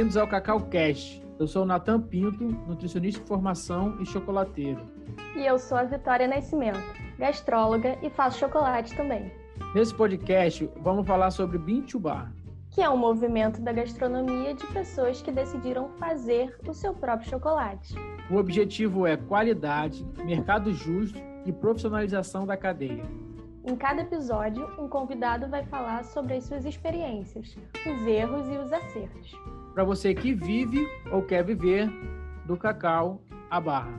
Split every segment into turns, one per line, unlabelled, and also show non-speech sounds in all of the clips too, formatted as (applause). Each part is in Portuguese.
Bem-vindos ao Cacau Cast. Eu sou o Natan Pinto, nutricionista de formação e chocolateiro.
E eu sou a Vitória Nascimento, gastróloga e faço chocolate também.
Nesse podcast, vamos falar sobre Bean to Bar,
que é um movimento da gastronomia de pessoas que decidiram fazer o seu próprio chocolate.
O objetivo é qualidade, mercado justo e profissionalização da cadeia.
Em cada episódio, um convidado vai falar sobre as suas experiências, os erros e os acertos.
Para você que vive ou quer viver do cacau à barra.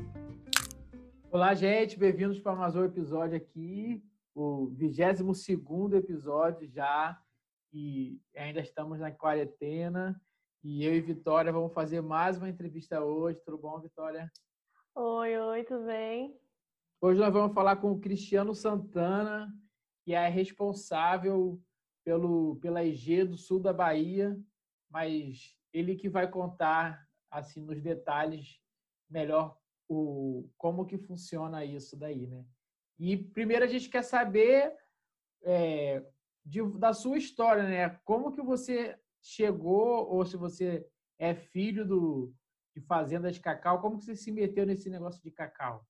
Olá, gente, bem-vindos para mais um episódio aqui, o 22 episódio já, e ainda estamos na quarentena. E eu e Vitória vamos fazer mais uma entrevista hoje. Tudo bom, Vitória?
Oi, oi, tudo bem?
Hoje nós vamos falar com o Cristiano Santana, que é responsável pelo, pela EG do sul da Bahia, mas ele que vai contar assim nos detalhes melhor o como que funciona isso daí, né? E primeiro a gente quer saber é, de, da sua história, né? Como que você chegou ou se você é filho do, de fazenda de cacau, como que você se meteu nesse negócio de cacau?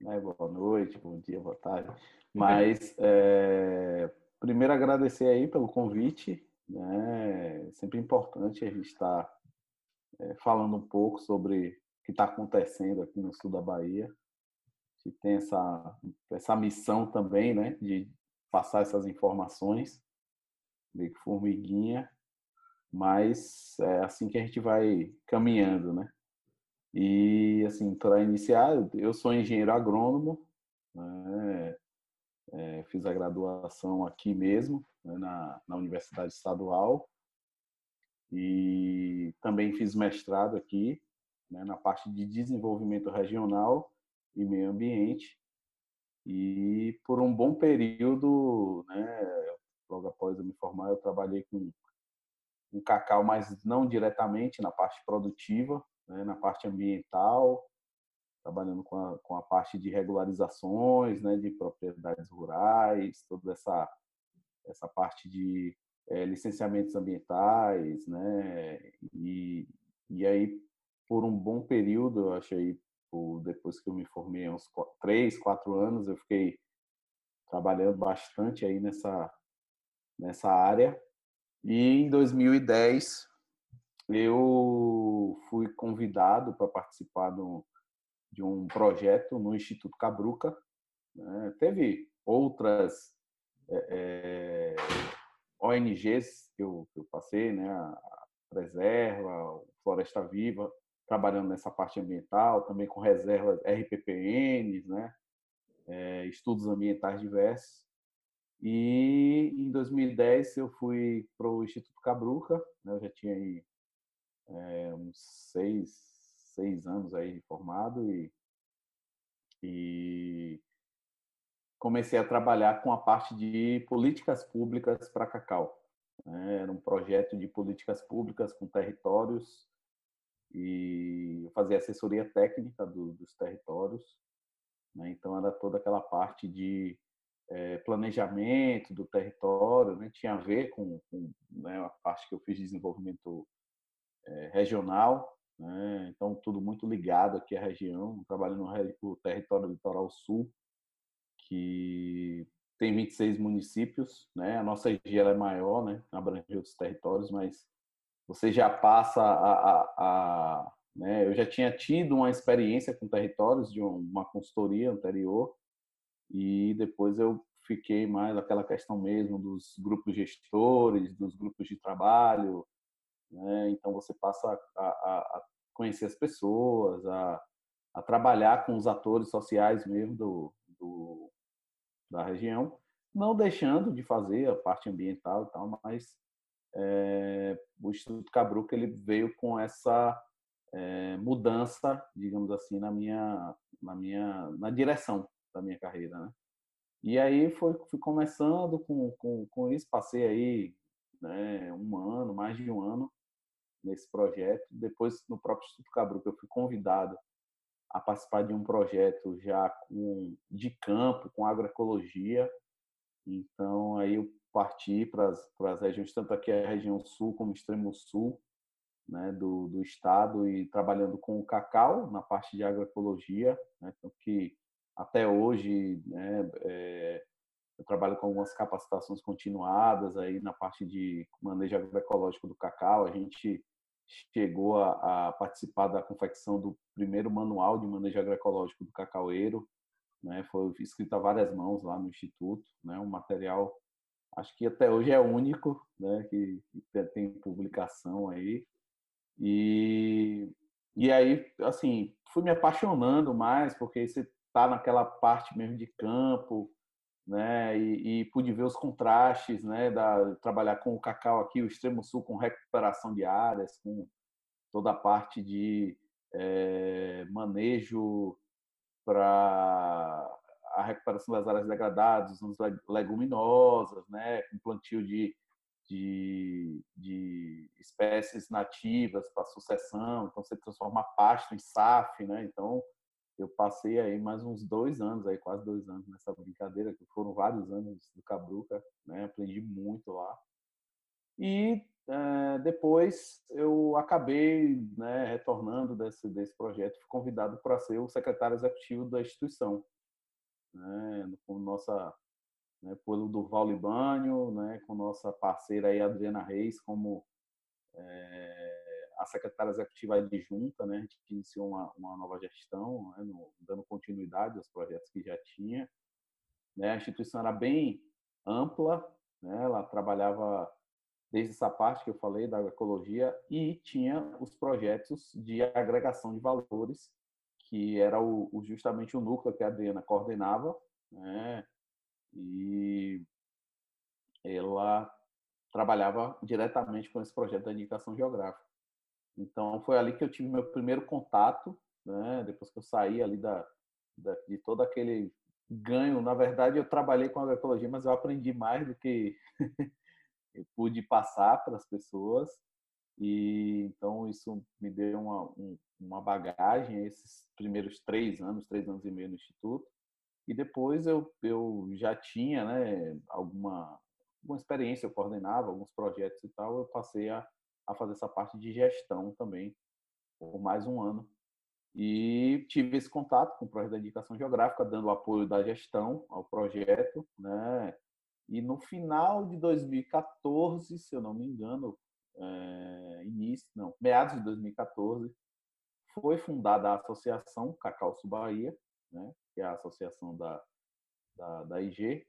Né? Boa noite, bom dia, boa tarde. Mas, é, primeiro, agradecer aí pelo convite. Né? É sempre importante a gente estar é, falando um pouco sobre o que está acontecendo aqui no sul da Bahia. Que tem essa, essa missão também, né, de passar essas informações, meio que formiguinha, mas é assim que a gente vai caminhando, né? E, assim, para iniciar, eu sou engenheiro agrônomo, né? É, fiz a graduação aqui mesmo, né? na, na Universidade Estadual, e também fiz mestrado aqui, né? na parte de desenvolvimento regional e meio ambiente. E por um bom período, né, logo após eu me formar, eu trabalhei com um cacau, mas não diretamente na parte produtiva, né, na parte ambiental, trabalhando com a, com a parte de regularizações, né, de propriedades rurais, toda essa, essa parte de é, licenciamentos ambientais, né, e, e aí, por um bom período, eu achei, depois que eu me formei, uns três, quatro anos, eu fiquei trabalhando bastante aí nessa, nessa área. E em 2010, eu fui convidado para participar do, de um projeto no Instituto Cabruca. Né? Teve outras é, ONGs que eu, que eu, passei, né? a Preserva, Floresta Viva, trabalhando nessa parte ambiental, também com reservas RPPNs, né? É, estudos ambientais diversos. E em 2010 eu fui para o Instituto Cabruca, né? eu já tinha aí é, uns seis, seis anos aí formado e, e comecei a trabalhar com a parte de políticas públicas para Cacau. Né? Era um projeto de políticas públicas com territórios e fazer assessoria técnica do, dos territórios. Né? Então, era toda aquela parte de é, planejamento do território, né? tinha a ver com, com né, a parte que eu fiz de desenvolvimento é, regional, né? então tudo muito ligado aqui à região, trabalhando no território litoral sul, que tem 26 municípios, né? A nossa região é maior, né? Abrange outros territórios, mas você já passa a, a, a né? Eu já tinha tido uma experiência com territórios de uma consultoria anterior e depois eu fiquei mais aquela questão mesmo dos grupos gestores, dos grupos de trabalho, né? Então você passa a, a, a conhecer as pessoas, a, a, trabalhar com os atores sociais mesmo do, do, da região, não deixando de fazer a parte ambiental e tal, mas é, o Instituto Cabruca ele veio com essa é, mudança, digamos assim, na minha, na minha, na direção da minha carreira, né? E aí foi, fui começando com, com, com isso, passei aí né, um ano, mais de um ano, nesse projeto. Depois, no próprio Instituto Cabruca, eu fui convidado a participar de um projeto já com, de campo, com agroecologia. Então, aí eu parti para as regiões, tanto aqui a região sul como extremo sul, né, do, do estado e trabalhando com o cacau na parte de agroecologia, né, que até hoje né, é, eu trabalho com algumas capacitações continuadas aí na parte de manejo agroecológico do cacau. A gente chegou a, a, participar da confecção do primeiro manual de manejo agroecológico do cacaueiro, né? Foi escrito a várias mãos lá no instituto, né? Um material, acho que até hoje é único, né? Que, que tem publicação aí e e aí, assim, fui me apaixonando mais porque você tá naquela parte mesmo de campo, né? E, e, pude ver os contrastes, né? Da trabalhar com o cacau aqui, o extremo sul, com recuperação de áreas, com toda a parte de é, manejo para a recuperação das áreas degradadas, zonas leguminosas, né? Com plantio de, de, de espécies nativas para sucessão, então você transforma pasto em SAF, né? Então eu passei aí mais uns dois anos, aí quase dois anos nessa brincadeira, que foram vários anos do Cabruca, né? Aprendi muito lá. E é, depois eu acabei né, retornando desse, desse projeto, fui convidado para ser o secretário executivo da instituição, né, com nossa, né, pelo Durval Libânio, né, com nossa parceira aí, Adriana Reis, como é, a secretária executiva adjunta, né? A gente iniciou uma, uma nova gestão, né? no, dando continuidade aos projetos que já tinha. Né? A instituição era bem ampla, né? Ela trabalhava desde essa parte que eu falei da agroecologia e tinha os projetos de agregação de valores, que era o, o justamente o núcleo que a Adriana coordenava, né? E ela trabalhava diretamente com esse projeto da indicação geográfica. Então foi ali que eu tive meu primeiro contato, né? Depois que eu saí ali da, da de todo aquele ganho, na verdade eu trabalhei com agroecologia, mas eu aprendi mais do que (laughs) eu pude passar para as pessoas e então isso me deu uma, um, uma bagagem esses primeiros três anos, três anos e meio no instituto e depois eu, eu já tinha né, alguma, alguma experiência, eu coordenava alguns projetos e tal, eu passei a a fazer essa parte de gestão também por mais um ano. E tive esse contato com o projeto da indicação geográfica, dando apoio da gestão ao projeto, né? E no final de 2014, se eu não me engano, é, início, não, meados de 2014, foi fundada a Associação Cacau Bahia, né? Que é a associação da, da, da IG,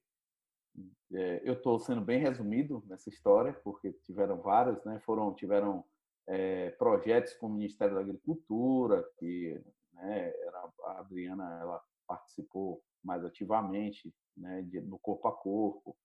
é, eu estou sendo bem resumido nessa história, porque tiveram vários, né? Foram, tiveram é, projetos com o Ministério da Agricultura, que né, era, a Adriana ela participou mais ativamente né, de, no corpo a corpo.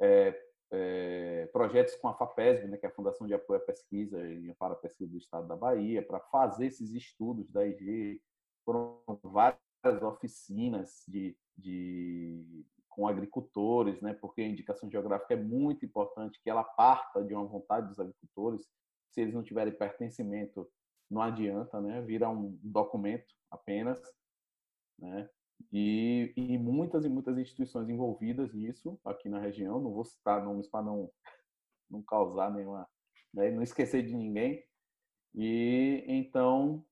É, é, projetos com a FAPESB, né, que é a Fundação de Apoio à Pesquisa e para a Pesquisa do Estado da Bahia, para fazer esses estudos da IG. Foram várias oficinas de, de com agricultores, né? Porque a indicação geográfica é muito importante que ela parta de uma vontade dos agricultores. Se eles não tiverem pertencimento, não adianta, né? Vira um documento apenas, né? E, e muitas e muitas instituições envolvidas nisso aqui na região. Não vou citar nomes para não não causar nenhuma, né? não esquecer de ninguém. E então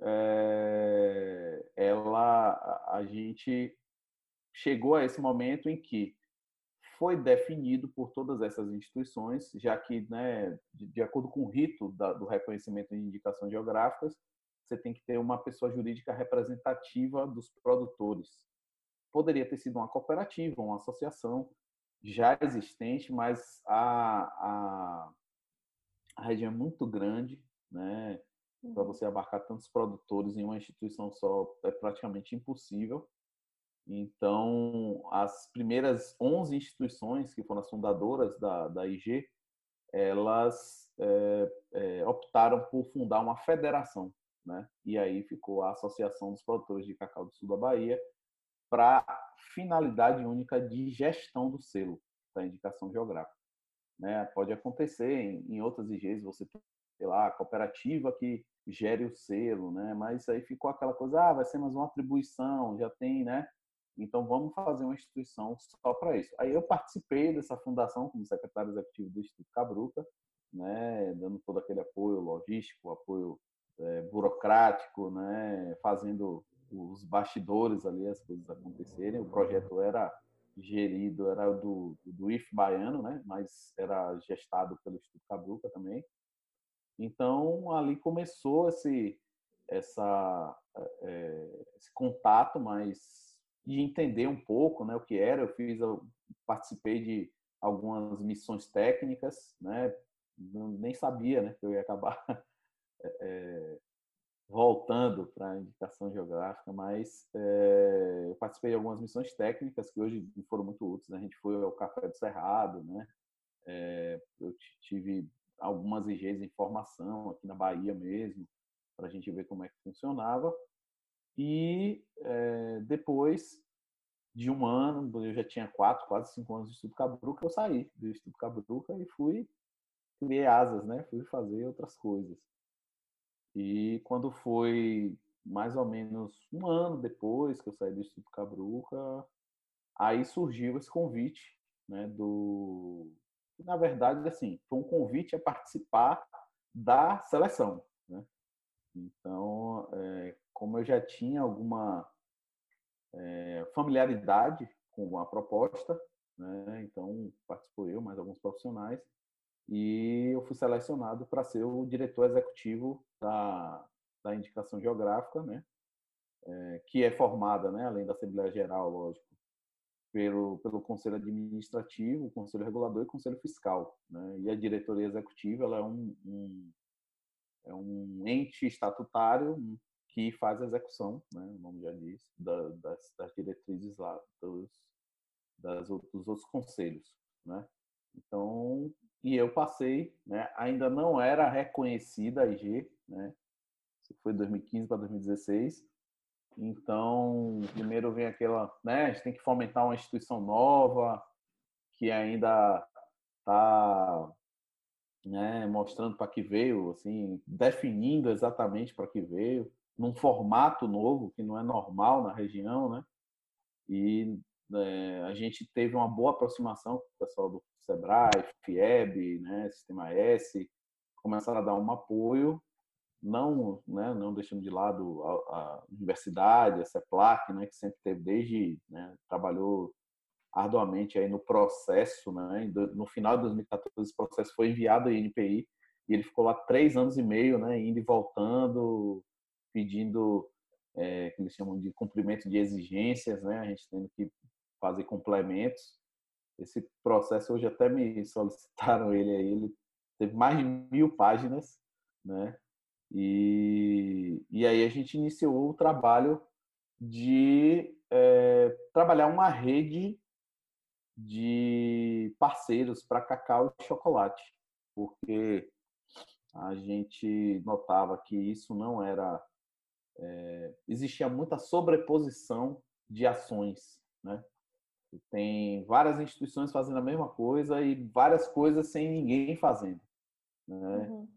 é, ela a gente chegou a esse momento em que foi definido por todas essas instituições, já que, né, de, acordo com o rito da, do reconhecimento de indicações geográficas, você tem que ter uma pessoa jurídica representativa dos produtores. Poderia ter sido uma cooperativa, uma associação já existente, mas a, a, a região é muito grande, né? Para uhum. você abarcar tantos produtores em uma instituição só é praticamente impossível. Então, as primeiras 11 instituições que foram as fundadoras da, da IG, elas é, é, optaram por fundar uma federação, né? E aí ficou a Associação dos Produtores de Cacau do Sul da Bahia para finalidade única de gestão do selo da indicação geográfica. Né? Pode acontecer em, em outras IGs você ter lá a cooperativa que gere o selo, né? Mas aí ficou aquela coisa, ah, vai ser mais uma atribuição, já tem, né? Então, vamos fazer uma instituição só para isso. Aí eu participei dessa fundação como secretário executivo do Instituto Cabruca, né, dando todo aquele apoio logístico, apoio é, burocrático, né, fazendo os bastidores ali, as coisas acontecerem. O projeto era gerido, era do, do IF baiano, né, mas era gestado pelo Instituto Cabruca também. Então, ali começou esse, essa, é, esse contato mais de entender um pouco né, o que era. Eu fiz, eu participei de algumas missões técnicas, né, nem sabia né, que eu ia acabar é, (laughs) voltando para a indicação geográfica, mas é, eu participei de algumas missões técnicas que hoje foram muito úteis. Né? A gente foi ao Café do Cerrado, né? É, eu tive algumas IGs em formação aqui na Bahia mesmo, para a gente ver como é que funcionava. E é, depois de um ano, eu já tinha quatro, quase cinco anos de Estudo Cabruca, eu saí do Estudo Cabruca e fui criei asas, né? Fui fazer outras coisas. E quando foi mais ou menos um ano depois que eu saí do Instituto Cabruca, aí surgiu esse convite, né, do na verdade assim, foi um convite a participar da seleção, né? Então, é, como eu já tinha alguma é, familiaridade com a proposta, né? Então participou eu, mais alguns profissionais e eu fui selecionado para ser o diretor executivo da, da indicação geográfica, né? É, que é formada, né, além da Assembleia Geral, lógico, pelo, pelo Conselho Administrativo, Conselho Regulador e Conselho Fiscal. Né? E a diretoria executiva ela é, um, um, é um ente estatutário que faz a execução, né, o nome já diz, da, das, das, diretrizes lá dos, das, dos outros conselhos. Né? Então, e eu passei, né? ainda não era reconhecida a IG, né? Isso foi 2015 para 2016. Então, primeiro vem aquela, né? A gente tem que fomentar uma instituição nova que ainda está né, mostrando para que veio, assim, definindo exatamente para que veio, num formato novo que não é normal na região, né? E é, a gente teve uma boa aproximação com o pessoal do Sebrae, FIEB, né, Sistema S, começaram a dar um apoio, não, né, não deixando de lado a, a universidade, a CEPLAC, né, que sempre teve desde, né, trabalhou arduamente aí no processo, né, no final de 2014 esse processo foi enviado à INPI e ele ficou lá três anos e meio, né, indo e voltando, pedindo é, que eles chamam de cumprimento de exigências, né, a gente tendo que fazer complementos. Esse processo hoje até me (laughs) solicitaram ele aí, ele teve mais de mil páginas, né? E, e aí a gente iniciou o trabalho de é, trabalhar uma rede de parceiros para cacau e chocolate, porque a gente notava que isso não era. É, existia muita sobreposição de ações, né? Tem várias instituições fazendo a mesma coisa e várias coisas sem ninguém fazendo. Né? Uhum.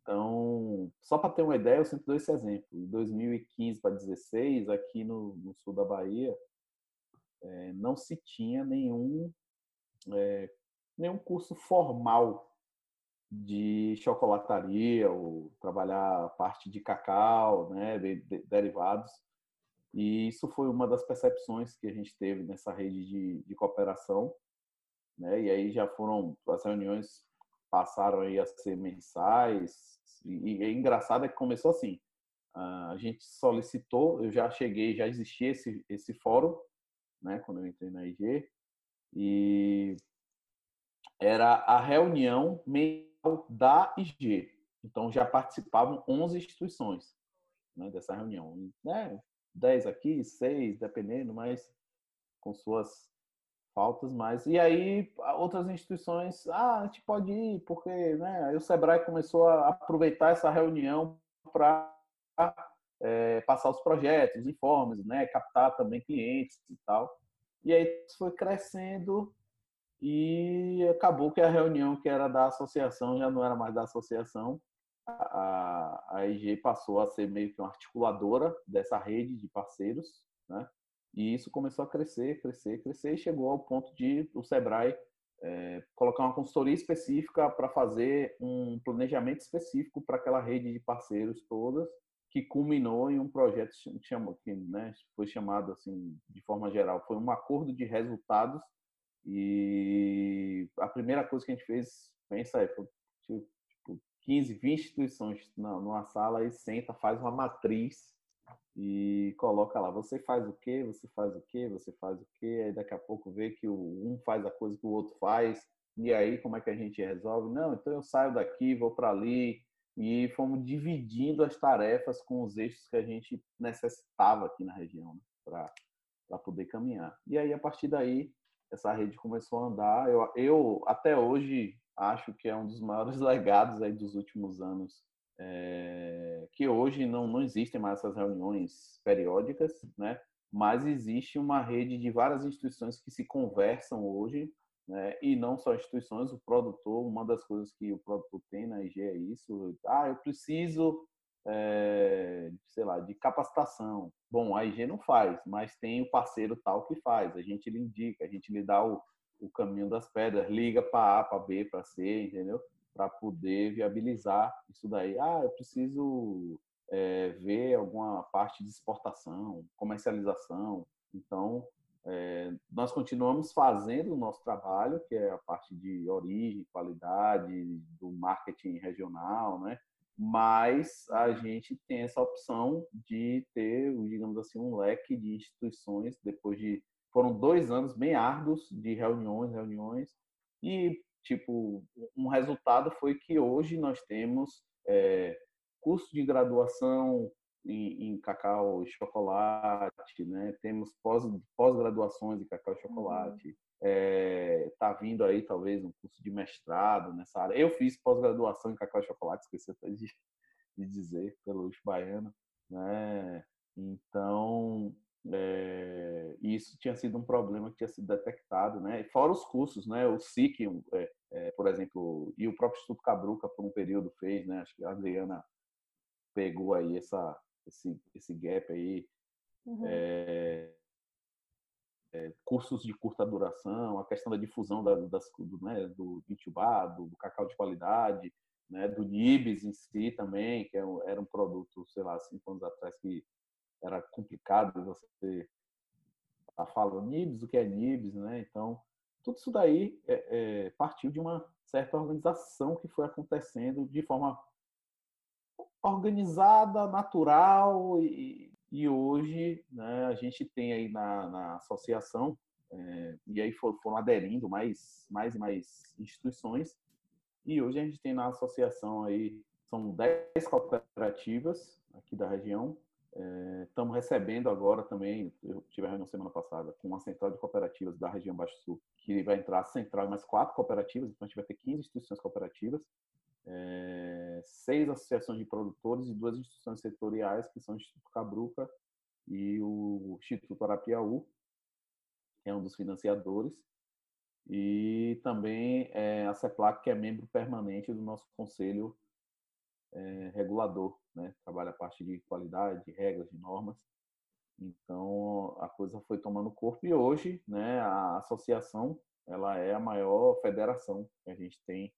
Então, só para ter uma ideia, eu sempre dou esse exemplo. Em 2015 para 2016, aqui no, no, sul da Bahia, é, não se tinha nenhum, é, nenhum curso formal de chocolataria ou trabalhar a parte de cacau, né, de, de, derivados. E isso foi uma das percepções que a gente teve nessa rede de, de cooperação. Né? E aí já foram, as reuniões passaram aí a ser mensais. E, e é engraçado é que começou assim. A gente solicitou, eu já cheguei, já existia esse, esse fórum, né, quando eu entrei na IG, e era a reunião da IG. Então já participavam 11 instituições né, dessa reunião. Né? 10 aqui, 6, dependendo, mas com suas faltas mais. E aí outras instituições, ah, a gente pode ir, porque né, o Sebrae começou a aproveitar essa reunião para é, passar os projetos, informes, né, captar também clientes e tal. E aí foi crescendo e acabou que a reunião que era da associação já não era mais da associação, a, a passou a ser meio que uma articuladora dessa rede de parceiros, né? E isso começou a crescer, crescer, crescer e chegou ao ponto de o Sebrae é, colocar uma consultoria específica para fazer um planejamento específico para aquela rede de parceiros todas, que culminou em um projeto que né, foi chamado assim de forma geral, foi um acordo de resultados e a primeira coisa que a gente fez, pensa aí, foi tipo 15, 20 instituições numa sala e senta, faz uma matriz e coloca lá, você faz o quê, você faz o quê, você faz o quê, aí daqui a pouco vê que um faz a coisa que o outro faz, e aí como é que a gente resolve? Não, então eu saio daqui, vou para ali, e fomos dividindo as tarefas com os eixos que a gente necessitava aqui na região, né, para poder caminhar. E aí, a partir daí, essa rede começou a andar. Eu, eu até hoje acho que é um dos maiores (laughs) legados aí dos últimos anos é, que hoje não, não existem mais essas reuniões periódicas, né? mas existe uma rede de várias instituições que se conversam hoje, né? e não só instituições, o produtor, uma das coisas que o produtor tem na IG é isso, ah, eu preciso, é, sei lá, de capacitação. Bom, a IG não faz, mas tem o parceiro tal que faz, a gente lhe indica, a gente lhe dá o, o caminho das pedras, liga para A, para B, para C, entendeu? para poder viabilizar isso daí. Ah, eu preciso é, ver alguma parte de exportação, comercialização. Então, é, nós continuamos fazendo o nosso trabalho, que é a parte de origem, qualidade, do marketing regional, né? Mas a gente tem essa opção de ter, digamos assim, um leque de instituições, depois de. Foram dois anos bem árduos de reuniões, reuniões, e tipo, um resultado foi que hoje nós temos é, curso de graduação em, em, cacau e chocolate, né? Temos pós, pós-graduações em cacau e uhum. chocolate. Uhum. É, tá vindo aí talvez um curso de mestrado nessa área. Eu fiz pós-graduação em cacau e chocolate, esqueci até de, (laughs) de dizer, pelo Luiz Baiano, né? Então, é, isso tinha sido um problema que tinha sido detectado, né? Fora os cursos, né? O SIC, é, é, por exemplo, e o próprio Instituto Cabruca por um período fez, né? Acho que a Adriana pegou aí essa, esse, esse gap aí. Uhum. É, é, cursos de curta duração, a questão da difusão da, das, do, né, do intubado, do cacau de qualidade, né, do Nibs em si também, que era um, era um produto, sei lá, cinco anos atrás que era complicado você tá falando NIBS, o que é NIBS, né? Então, tudo isso daí é, é, partiu de uma certa organização que foi acontecendo de forma organizada, natural e, e hoje né, a gente tem aí na, na associação é, e aí foram, foram aderindo mais, mais e mais instituições. E hoje a gente tem na associação aí são 10 cooperativas aqui da região. Estamos é, recebendo agora também, eu tive a reunião semana passada, com uma central de cooperativas da região Baixo Sul, que vai entrar central mais quatro cooperativas, então a gente vai ter 15 instituições cooperativas, é, seis associações de produtores e duas instituições setoriais, que são o Instituto Cabruca e o Instituto Arapiaú, que é um dos financiadores, e também é, a CEPLAC, que é membro permanente do nosso conselho é, regulador, né? Trabalha a parte de qualidade, de regras, de normas. Então a coisa foi tomando corpo e hoje, né? A associação ela é a maior federação que a gente tem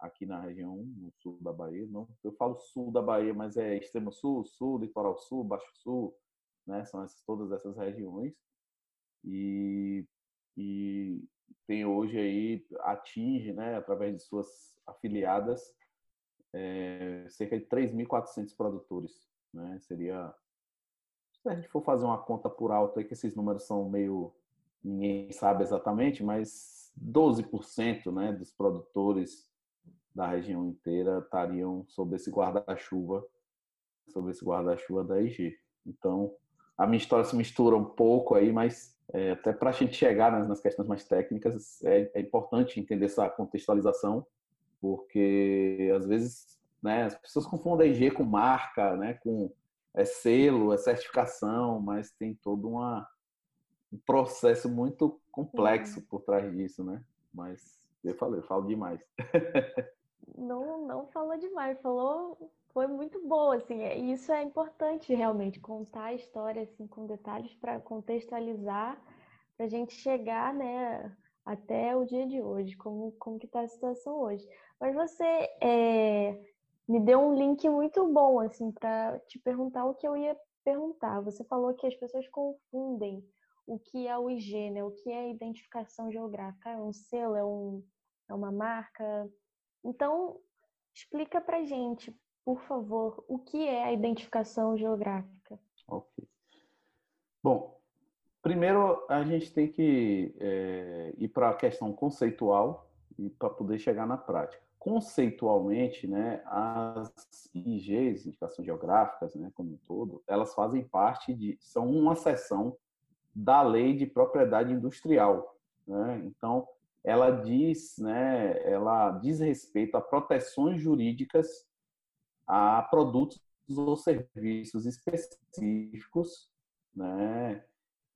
aqui na região no sul da Bahia. Não, eu falo sul da Bahia, mas é extremo sul, sul, litoral sul, baixo sul, né? São essas, todas essas regiões e, e tem hoje aí atinge, né? Através de suas afiliadas é, cerca de 3.400 produtores. Né? Seria, se a gente for fazer uma conta por alto, aí, que esses números são meio, ninguém sabe exatamente, mas 12% né, dos produtores da região inteira estariam sob esse guarda-chuva, sob esse guarda-chuva da IG. Então, a minha história se mistura um pouco aí, mas é, até para a gente chegar nas, nas, questões mais técnicas, é, é importante entender essa contextualização porque às vezes né, as pessoas confundem IG com marca, né, com é selo, é certificação, mas tem todo uma, um processo muito complexo por trás disso, né? Mas eu falei, eu falo demais. (laughs)
não, não falou demais, falou, foi muito boa, assim, é, e isso é importante realmente, contar a história, assim, com detalhes para contextualizar, para a gente chegar, né, até o dia de hoje, como, como que está a situação hoje. Mas você é, me deu um link muito bom, assim, para te perguntar o que eu ia perguntar. Você falou que as pessoas confundem o que é o IG, né? O que é identificação geográfica? É um selo, é, um, é uma marca? Então, explica para gente, por favor, o que é a identificação geográfica?
Ok. Bom, primeiro a gente tem que é, ir para a questão conceitual e para poder chegar na prática. Conceitualmente, né, as IGs, indicações geográficas, né, como um todo, elas fazem parte de, são uma seção da lei de propriedade industrial. Né? Então, ela diz, né, ela diz respeito a proteções jurídicas a produtos ou serviços específicos, né,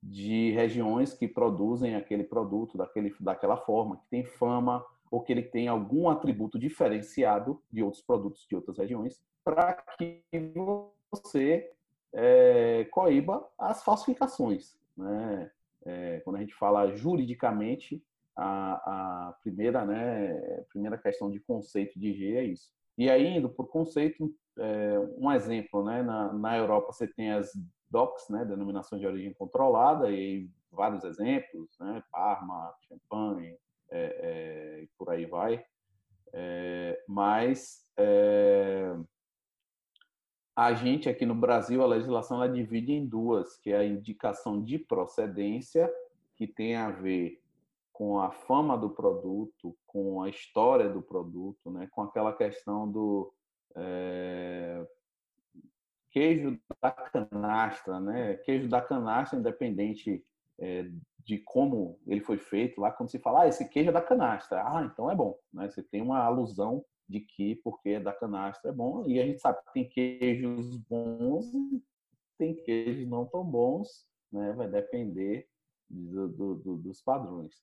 de regiões que produzem aquele produto daquele, daquela forma, que tem fama ou que ele tem algum atributo diferenciado de outros produtos de outras regiões, para que você é, coíba as falsificações. Né? É, quando a gente fala juridicamente, a, a primeira, né, primeira questão de conceito de IG é isso. E aí, indo por conceito, é, um exemplo, né, na, na Europa você tem as DOCs, né, denominações de origem controlada, e vários exemplos, né, Parma, Champagne, é, é, e por aí vai. É, mas é, a gente aqui no Brasil, a legislação ela divide em duas, que é a indicação de procedência, que tem a ver com a fama do produto, com a história do produto, né? com aquela questão do é, queijo da canastra, né? Queijo da canastra, independente é, de como ele foi feito, lá quando se fala, ah, esse queijo é da canastra, ah, então é bom, né? Você tem uma alusão de que porque é da canastra é bom, e a gente sabe que tem queijos bons tem queijos não tão bons, né? Vai depender do, do, do, dos padrões.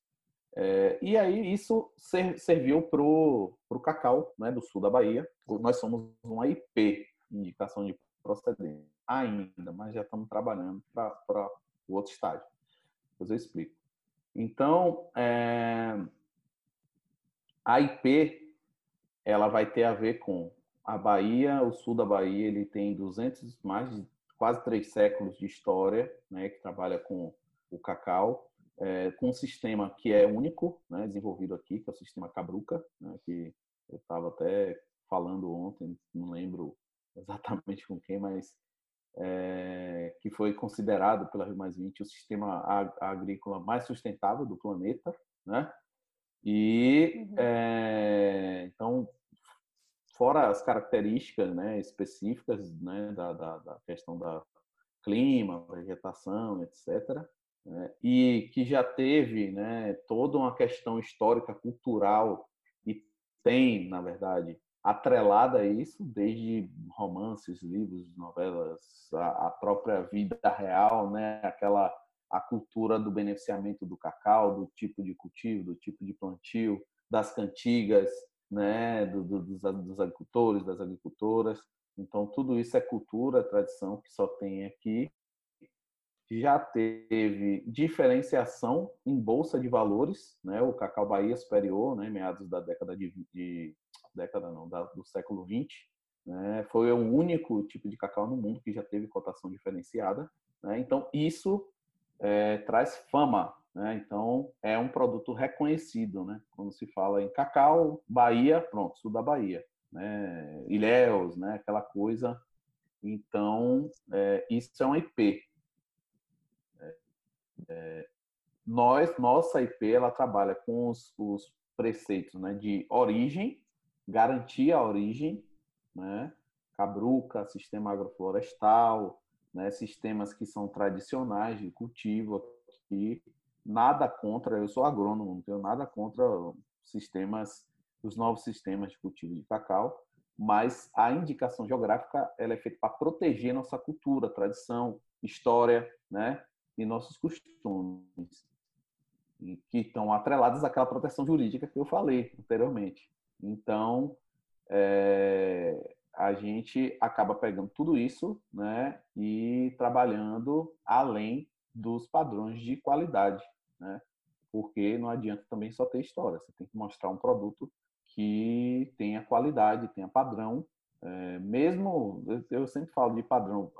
É, e aí isso ser, serviu para o cacau né, do sul da Bahia. Nós somos uma IP, indicação de procedência, ainda, mas já estamos trabalhando para o outro estágio. Depois eu explico. Então, é, a IP ela vai ter a ver com a Bahia, o sul da Bahia, ele tem 200, mais de quase três séculos de história, né, que trabalha com o cacau é, com um sistema que é único, né, desenvolvido aqui, que é o sistema Cabruca, né, que eu estava até falando ontem, não lembro (laughs) exatamente com quem, mas é, que foi considerado pela Rio Mais 20 o sistema agrícola mais sustentável do planeta, né? E uhum. é, então, fora as características, né, específicas, né, da, da, da questão da clima, vegetação, etc né, e que já teve né, toda uma questão histórica, cultural, e tem, na verdade, atrelada a isso, desde romances, livros, novelas, a, a própria vida real, né, aquela a cultura do beneficiamento do cacau, do tipo de cultivo, do tipo de plantio, das cantigas, né, do, do, dos, dos agricultores, das agricultoras. Então, tudo isso é cultura, tradição que só tem aqui já teve diferenciação em bolsa de valores, né? O Cacau Bahia Superior, né? Meados da década de, de década não, da, do século 20, né? Foi o único tipo de cacau no mundo que já teve cotação diferenciada, né? Então isso é, traz fama, né? Então é um produto reconhecido, né? Quando se fala em cacau Bahia, pronto, sul da Bahia, né? Ilhéus, né? Aquela coisa. Então é, isso é um IP, é, nós, nossa IP, ela trabalha com os, os preceitos né, de origem, garantir a origem, né, cabruca, sistema agroflorestal, né, sistemas que são tradicionais de cultivo aqui. Nada contra, eu sou agrônomo, não tenho nada contra sistemas, os novos sistemas de cultivo de cacau, mas a indicação geográfica ela é feita para proteger nossa cultura, tradição, história, né? E nossos costumes, que estão atrelados àquela proteção jurídica que eu falei anteriormente. Então, é, a gente acaba pegando tudo isso né, e trabalhando além dos padrões de qualidade. Né? porque não adianta também só ter história, você tem que mostrar um produto que tenha qualidade, tenha padrão. É, mesmo, eu sempre falo de padrão,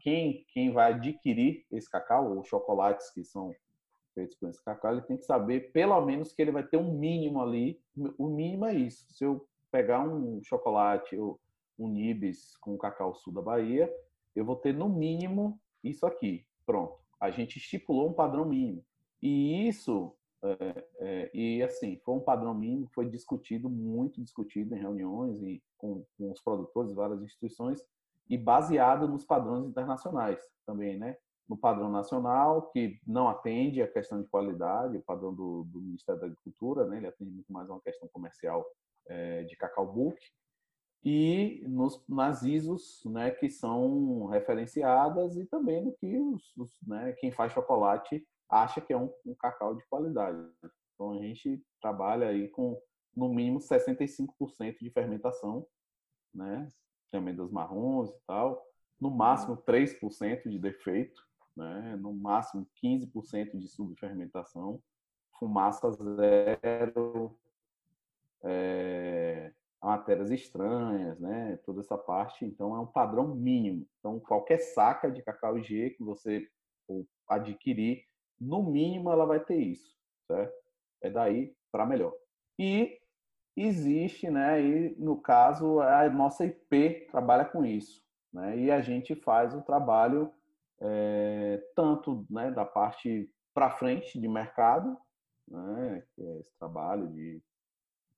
quem, quem vai adquirir esse cacau, ou chocolates que são feitos com esse cacau, ele tem que saber, pelo menos, que ele vai ter um mínimo ali. O mínimo é isso. Se eu pegar um chocolate ou um nibs com cacau sul da Bahia, eu vou ter no mínimo isso aqui. Pronto. A gente estipulou um padrão mínimo. E isso, é, é, e assim, foi um padrão mínimo, foi discutido, muito discutido em reuniões e com, com os produtores, várias instituições, e baseado nos padrões internacionais também, né? No padrão nacional, que não atende a questão de qualidade, o padrão do, do Ministério da Agricultura, né? Ele atende muito mais uma questão comercial é, de cacau bulk, e nos, nas ISOs, né, que são referenciadas e também no que os, os né, quem faz chocolate acha que é um, um, cacau de qualidade. Então a gente trabalha aí com no mínimo 65% de fermentação, né, também dos marrons e tal, no máximo 3% de defeito, né, no máximo 15% de subfermentação, fumaça zero, é, matérias estranhas, né? Toda essa parte, então é um padrão mínimo. Então qualquer saca de cacau G que você adquirir, no mínimo ela vai ter isso, certo? É daí para melhor. E existe, né? E no caso a nossa IP trabalha com isso, né? E a gente faz o trabalho é, tanto, né, da parte para frente de mercado, né? Que é esse trabalho de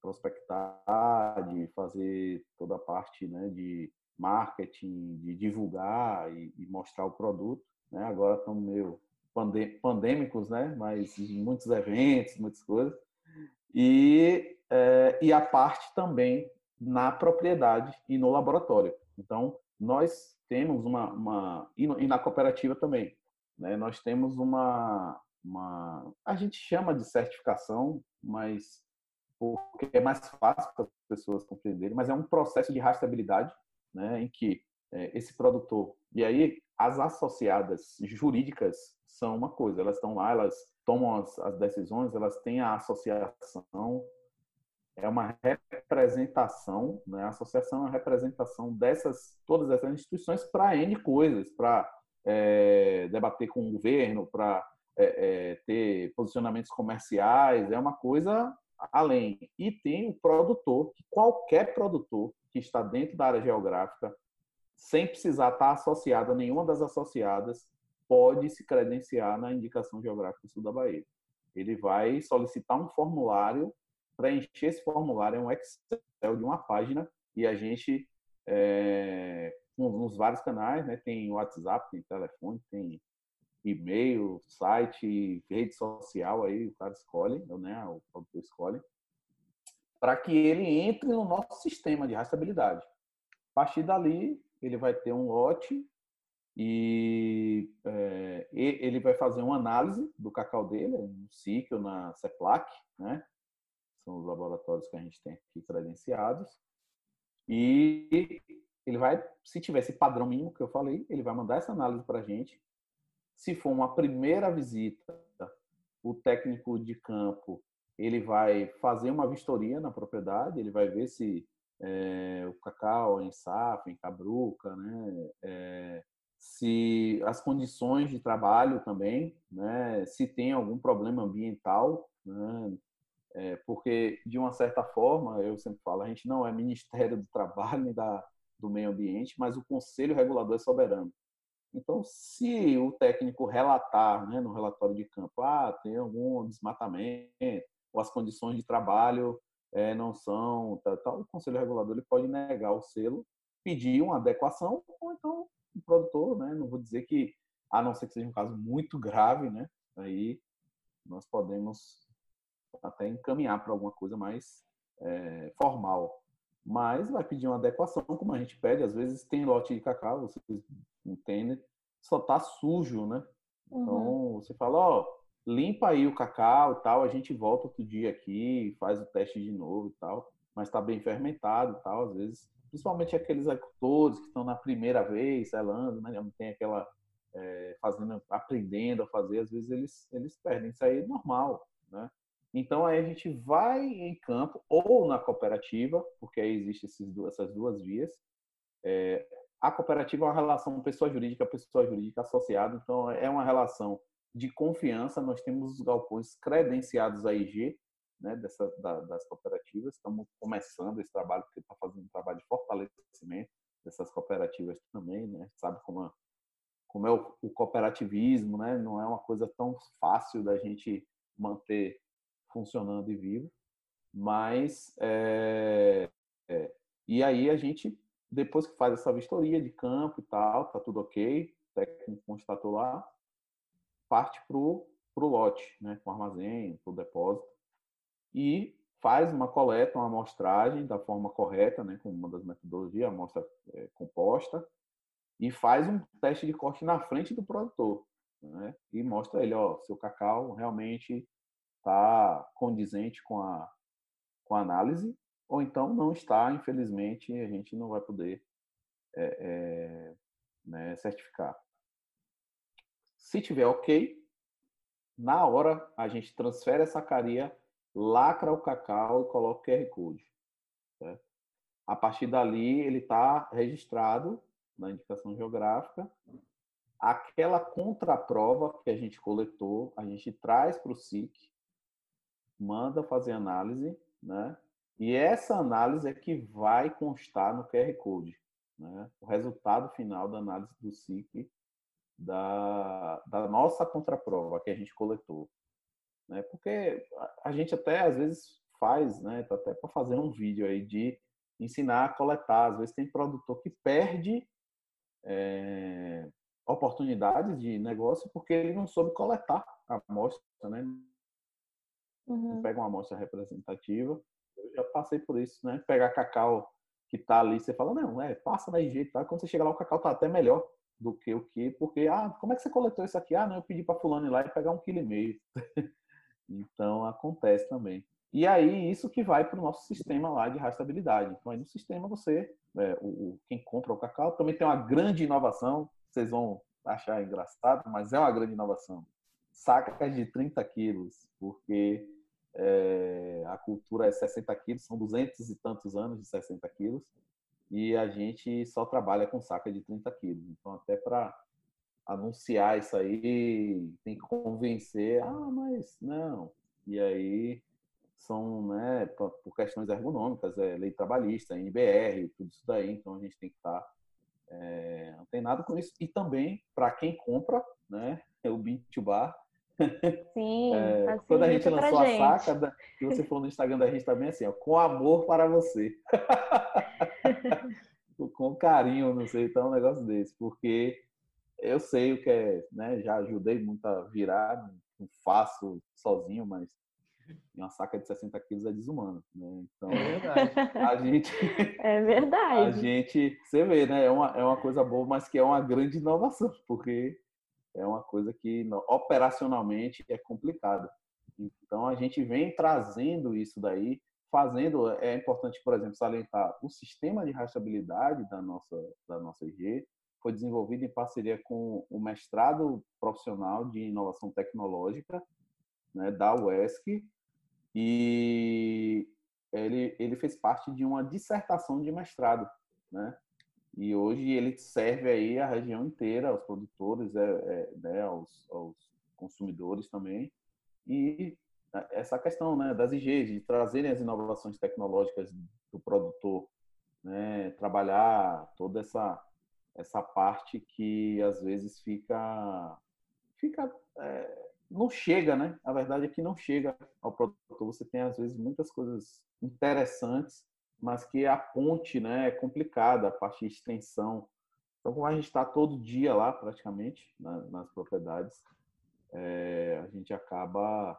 prospectar, de fazer toda a parte né, de marketing, de divulgar e, e mostrar o produto. Né? Agora estamos meio pandêmicos, né? mas muitos eventos, muitas coisas. E, é, e a parte também na propriedade e no laboratório. Então, nós temos uma. uma e, no, e na cooperativa também. Né? Nós temos uma, uma. A gente chama de certificação, mas porque é mais fácil para as pessoas compreenderem, mas é um processo de rastreabilidade, né, em que é, esse produtor e aí as associadas jurídicas são uma coisa, elas estão lá, elas tomam as, as decisões, elas têm a associação, é uma representação, né? A associação é uma representação dessas todas essas instituições para n coisas, para é, debater com o governo, para é, é, ter posicionamentos comerciais, é uma coisa além. E tem o produtor, que qualquer produtor que está dentro da área geográfica, sem precisar estar associado a nenhuma das associadas, pode se credenciar na indicação geográfica sul da Bahia. Ele vai solicitar um formulário, preencher esse formulário é um Excel de uma página e a gente, é, nos vários canais, né, tem WhatsApp, tem telefone, tem e-mail, site, rede social, aí o cara escolhe, né, o produtor escolhe, para que ele entre no nosso sistema de rastreabilidade. A partir dali, ele vai ter um lote e é, ele vai fazer uma análise do cacau dele, no SIC ou na CEPLAC, né? São os laboratórios que a gente tem aqui credenciados. E ele vai, se tiver esse padrão mínimo que eu falei, ele vai mandar essa análise para a gente se for uma primeira visita, o técnico de campo ele vai fazer uma vistoria na propriedade, ele vai ver se é, o cacau em safra, em cabruca, né? É, se as condições de trabalho também, né? Se tem algum problema ambiental, né? É, porque de uma certa forma, eu sempre falo, a gente não é Ministério do Trabalho nem da, do Meio Ambiente, mas o Conselho Regulador é soberano. Então, se o técnico relatar né, no relatório de campo, ah, tem algum desmatamento, ou as condições de trabalho é, não são, tal, tal, o conselho regulador ele pode negar o selo, pedir uma adequação, ou então o produtor, né, não vou dizer que, a não ser que seja um caso muito grave, né, aí nós podemos até encaminhar para alguma coisa mais é, formal. Mas vai pedir uma adequação, como a gente pede, às vezes tem lote de cacau, vocês entende? Só tá sujo, né? Então uhum. você fala, ó, limpa aí o cacau e tal, a gente volta outro dia aqui, faz o teste de novo e tal, mas tá bem fermentado e tal, às vezes, principalmente aqueles agricultores que estão na primeira vez selando, né? Não tem aquela é, fazendo, aprendendo a fazer, às vezes eles eles perdem. Isso aí é normal. né? Então aí a gente vai em campo ou na cooperativa, porque aí existem essas duas vias. É, a cooperativa é uma relação pessoa jurídica pessoa jurídica associada, então é uma relação de confiança. Nós temos os galpões credenciados à IG, né, dessa, da, das cooperativas. Estamos começando esse trabalho, porque está fazendo um trabalho de fortalecimento dessas cooperativas também, né? Sabe como, é, como é o, o cooperativismo, né? Não é uma coisa tão fácil da gente manter funcionando e vivo, mas é, é, e aí a gente depois que faz essa vistoria de campo e tal, tá tudo ok, o técnico constatou lá, parte pro pro lote, né, com armazém, pro depósito e faz uma coleta, uma amostragem da forma correta, né, com uma das metodologias, amostra é, composta, e faz um teste de corte na frente do produtor, né, e mostra ele, ó, seu cacau realmente está condizente com a, com a análise, ou então não está, infelizmente, a gente não vai poder é, é, né, certificar. Se tiver ok, na hora a gente transfere essa caria, lacra o cacau e coloca o QR Code. Certo? A partir dali, ele está registrado na indicação geográfica. Aquela contraprova que a gente coletou, a gente traz para o SIC, manda fazer análise, né? E essa análise é que vai constar no QR Code, né? O resultado final da análise do SIC da, da nossa contraprova que a gente coletou, né? Porque a gente até às vezes faz, né? Tá até para fazer um vídeo aí de ensinar a coletar. Às vezes tem produtor que perde é, oportunidades de negócio porque ele não soube coletar a amostra, né? Uhum. Pega uma amostra representativa. Eu já passei por isso, né? Pegar cacau que tá ali, você fala, não, é, passa da jeito, tá? Quando você chega lá, o cacau tá até melhor do que o que, porque, ah, como é que você coletou isso aqui? Ah, não, eu pedi para fulano ir lá e pegar um quilo e meio. (laughs) então, acontece também. E aí, isso que vai para o nosso sistema lá de rastreabilidade. Então, aí no sistema, você, é, o, quem compra o cacau, também tem uma grande inovação, vocês vão achar engraçado, mas é uma grande inovação. Sacas de 30 quilos, porque é, a cultura é 60 quilos, são 200 e tantos anos de 60 quilos, e a gente só trabalha com saca de 30 quilos. Então, até para anunciar isso aí, tem que convencer, ah, mas não. E aí são, né, por questões ergonômicas, é lei trabalhista, NBR, tudo isso daí, então a gente tem que estar tá, é, antenado com isso. E também, para quem compra, né, é (laughs) o Beat to Bar,
Sim, é, assim
quando a gente lançou a saca, que você falou no Instagram da gente também, assim, ó, com amor para você. (laughs) com carinho, não sei, então um negócio desse, porque eu sei o que é, né, já ajudei muito a virar, não faço sozinho, mas uma saca de 60 quilos é desumano, né? Então, é verdade. a gente... (laughs)
É verdade.
A gente, você vê, né, é uma, é uma coisa boa, mas que é uma grande inovação, porque é uma coisa que operacionalmente é complicada. Então a gente vem trazendo isso daí, fazendo, é importante, por exemplo, salientar o sistema de rastreabilidade da nossa da nossa IG foi desenvolvido em parceria com o mestrado profissional de inovação tecnológica, né, da UESC, e ele ele fez parte de uma dissertação de mestrado, né? E hoje ele serve aí a região inteira, aos produtores, é, é, né, aos, aos, consumidores também. E essa questão né, das IGs, de trazerem as inovações tecnológicas do produtor, né, trabalhar toda essa, essa parte que às vezes fica. fica é, não chega, né? A verdade é que não chega ao produtor. Você tem, às vezes, muitas coisas interessantes mas que a ponte né, é complicada, a parte de extensão. Então, como a gente está todo dia lá, praticamente, na, nas propriedades, é, a gente acaba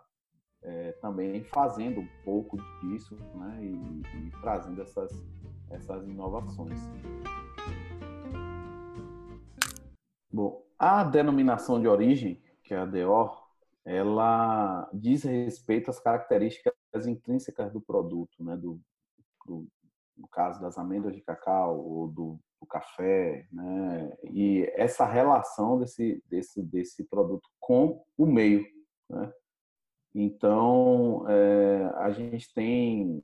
é, também fazendo um pouco disso né, e, e trazendo essas, essas inovações. Bom, a denominação de origem, que é a DO, ela diz respeito às características intrínsecas do produto, né, do, no caso das amêndoas de cacau ou do, do café, né? E essa relação desse, desse, desse produto com o meio, né? Então, é, a gente tem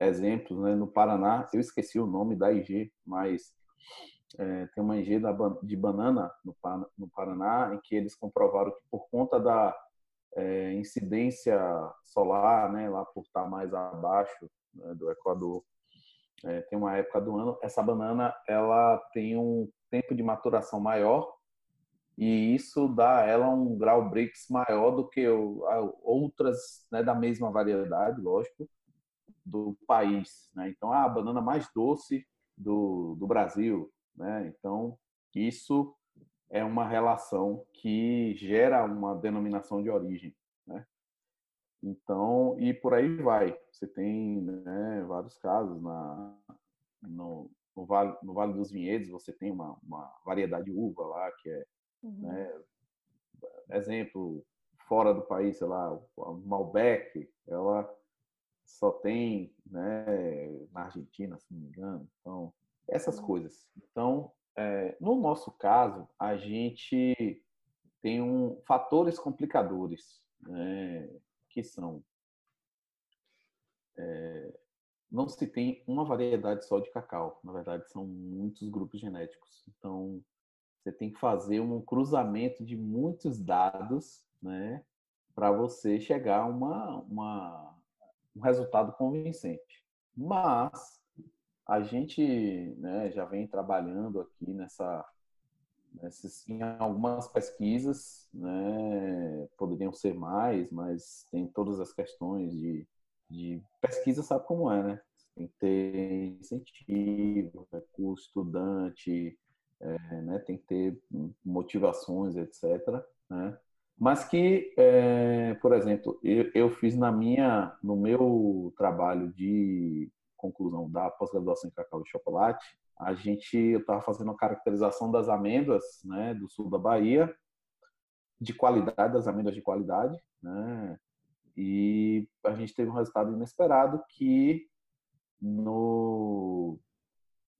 exemplos né, no Paraná, eu esqueci o nome da IG, mas é, tem uma IG da, de banana no, no, Paraná, em que eles comprovaram que por conta da é, incidência solar, né, lá por estar mais abaixo né, do Equador, é, tem uma época do ano, essa banana ela tem um tempo de maturação maior e isso dá a ela um grau Brix maior do que outras né, da mesma variedade, lógico, do país. Né? Então, a banana mais doce do, do Brasil. Né? Então, isso é uma relação que gera uma denominação de origem. Né? Então, e por aí vai. Você tem né, vários casos na, no, no, vale, no Vale dos Vinhedos, você tem uma, uma variedade de uva lá que é Uhum. Né? Exemplo, fora do país, sei lá, Malbec, ela só tem né, na Argentina, se não me engano. Então, essas uhum. coisas. Então, é, no nosso caso, a gente tem um, fatores complicadores, né, que são é, não se tem uma variedade só de cacau. Na verdade, são muitos grupos genéticos. Então, você tem que fazer um cruzamento de muitos dados, né, para você chegar a uma, uma, um resultado convincente. Mas a gente né, já vem trabalhando aqui nessa, nessas, em algumas pesquisas, né, poderiam ser mais, mas tem todas as questões de, de pesquisa, sabe como é, né? Tem que ter incentivo, recurso, estudante, é, né, tem que ter motivações, etc. Né? Mas que, é, por exemplo, eu, eu, fiz na minha, no meu trabalho de conclusão da pós-graduação em cacau e chocolate, a gente, estava fazendo a caracterização das amêndoas, né, do sul da Bahia, de qualidade, das amêndoas de qualidade, né, e a gente teve um resultado inesperado que no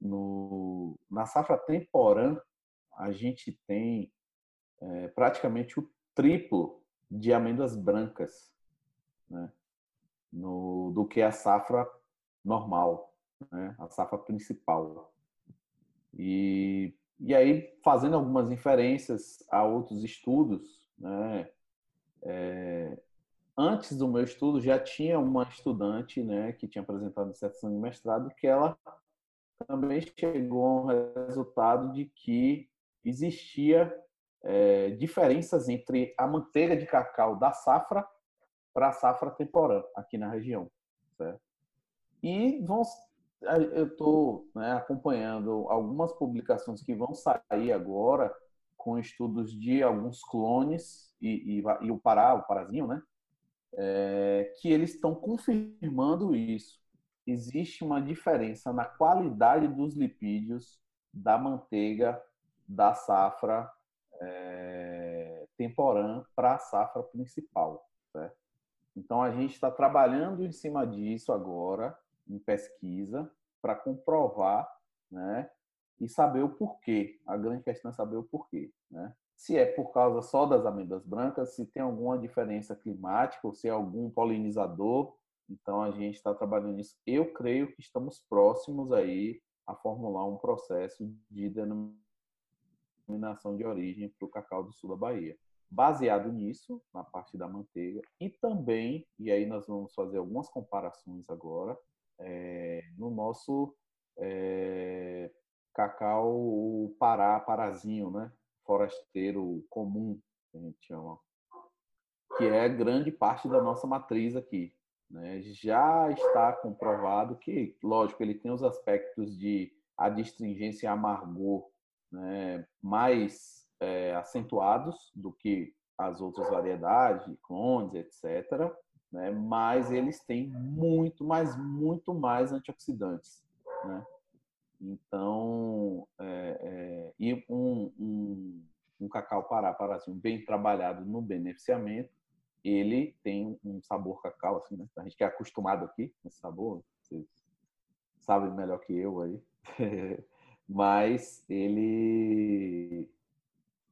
no, na safra temporã, a gente tem é, praticamente o triplo de amêndoas brancas né, no, do que a safra normal, né, a safra principal. E, e aí, fazendo algumas inferências a outros estudos, né, é, antes do meu estudo já tinha uma estudante né, que tinha apresentado dissertação de mestrado que ela também chegou a um resultado de que existia é, diferenças entre a manteiga de cacau da safra para a safra temporã aqui na região. Certo? E vão, eu estou né, acompanhando algumas publicações que vão sair agora com estudos de alguns clones e, e, e o Pará, o Parazinho, né? É, que eles estão confirmando isso existe uma diferença na qualidade dos lipídios da manteiga da safra é, temporã para a safra principal. Então, a gente está trabalhando em cima disso agora, em pesquisa, para comprovar né, e saber o porquê. A grande questão é saber o porquê. Né? Se é por causa só das amêndoas brancas, se tem alguma diferença climática, ou se é algum polinizador então a gente está trabalhando nisso. Eu creio que estamos próximos aí a formular um processo de denominação de origem para o cacau do sul da Bahia. Baseado nisso, na parte da manteiga, e também, e aí nós vamos fazer algumas comparações agora, é, no nosso é, cacau Pará, Parazinho, né? Forasteiro comum, que a gente chama, que é grande parte da nossa matriz aqui. Né? Já está comprovado que, lógico, ele tem os aspectos de adstringência e amargor né, mais é, acentuados do que as outras variedades, clones, etc. Né? Mas eles têm muito, mas muito mais antioxidantes. Né? Então, é, é, e um, um, um cacau pará, parazinho bem trabalhado no beneficiamento, ele tem um sabor cacau, assim, né? A gente que é acostumado aqui nesse sabor, vocês sabem melhor que eu aí. (laughs) Mas ele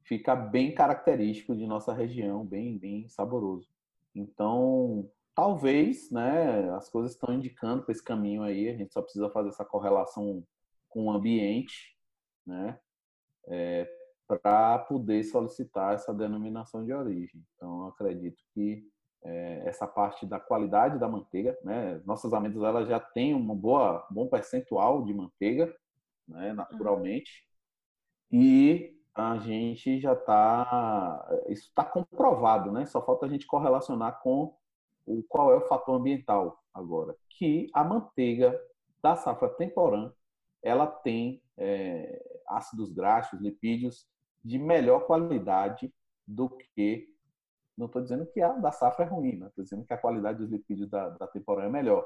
fica bem característico de nossa região, bem, bem saboroso. Então, talvez, né, as coisas estão indicando para esse caminho aí, a gente só precisa fazer essa correlação com o ambiente, né, é, para poder solicitar essa denominação de origem. Então, eu acredito que é, essa parte da qualidade da manteiga, né, nossas amêndoas elas já têm um boa, bom percentual de manteiga, né, naturalmente, e a gente já está, isso está comprovado, né, só falta a gente correlacionar com o qual é o fator ambiental agora, que a manteiga da safra temporã, ela tem é, ácidos graxos, lipídios de melhor qualidade do que, não estou dizendo que a da safra é ruim, estou né? dizendo que a qualidade dos lipídios da, da temporã é melhor.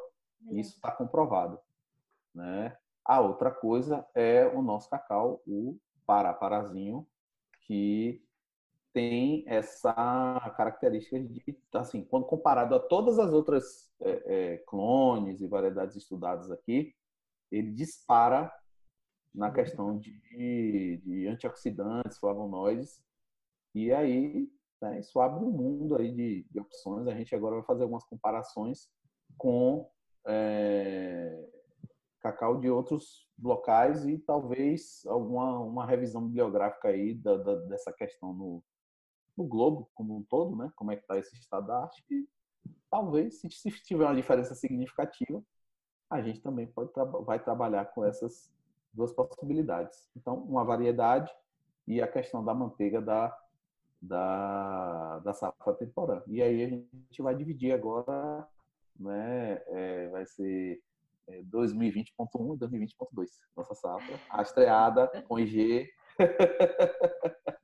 Isso está comprovado. Né? A outra coisa é o nosso cacau, o Paraparazinho, que tem essa característica de, assim, quando comparado a todas as outras é, é, clones e variedades estudadas aqui, ele dispara na questão de, de antioxidantes, flavonoides, e aí né, isso abre um mundo aí de, de, opções. A gente agora vai fazer algumas comparações com é, cacau de outros locais e talvez alguma uma revisão bibliográfica aí da, da, dessa questão no, no globo como um todo, né? Como é que está esse estado da arte? E talvez, se, tiver uma diferença significativa, a gente também pode vai trabalhar com essas duas possibilidades. Então, uma variedade e a questão da manteiga da, da, da safra temporã. E aí a gente vai dividir agora, né? É, vai ser 2020.1 é, e 2020.2, nossa safra, rastreada com IG. (laughs)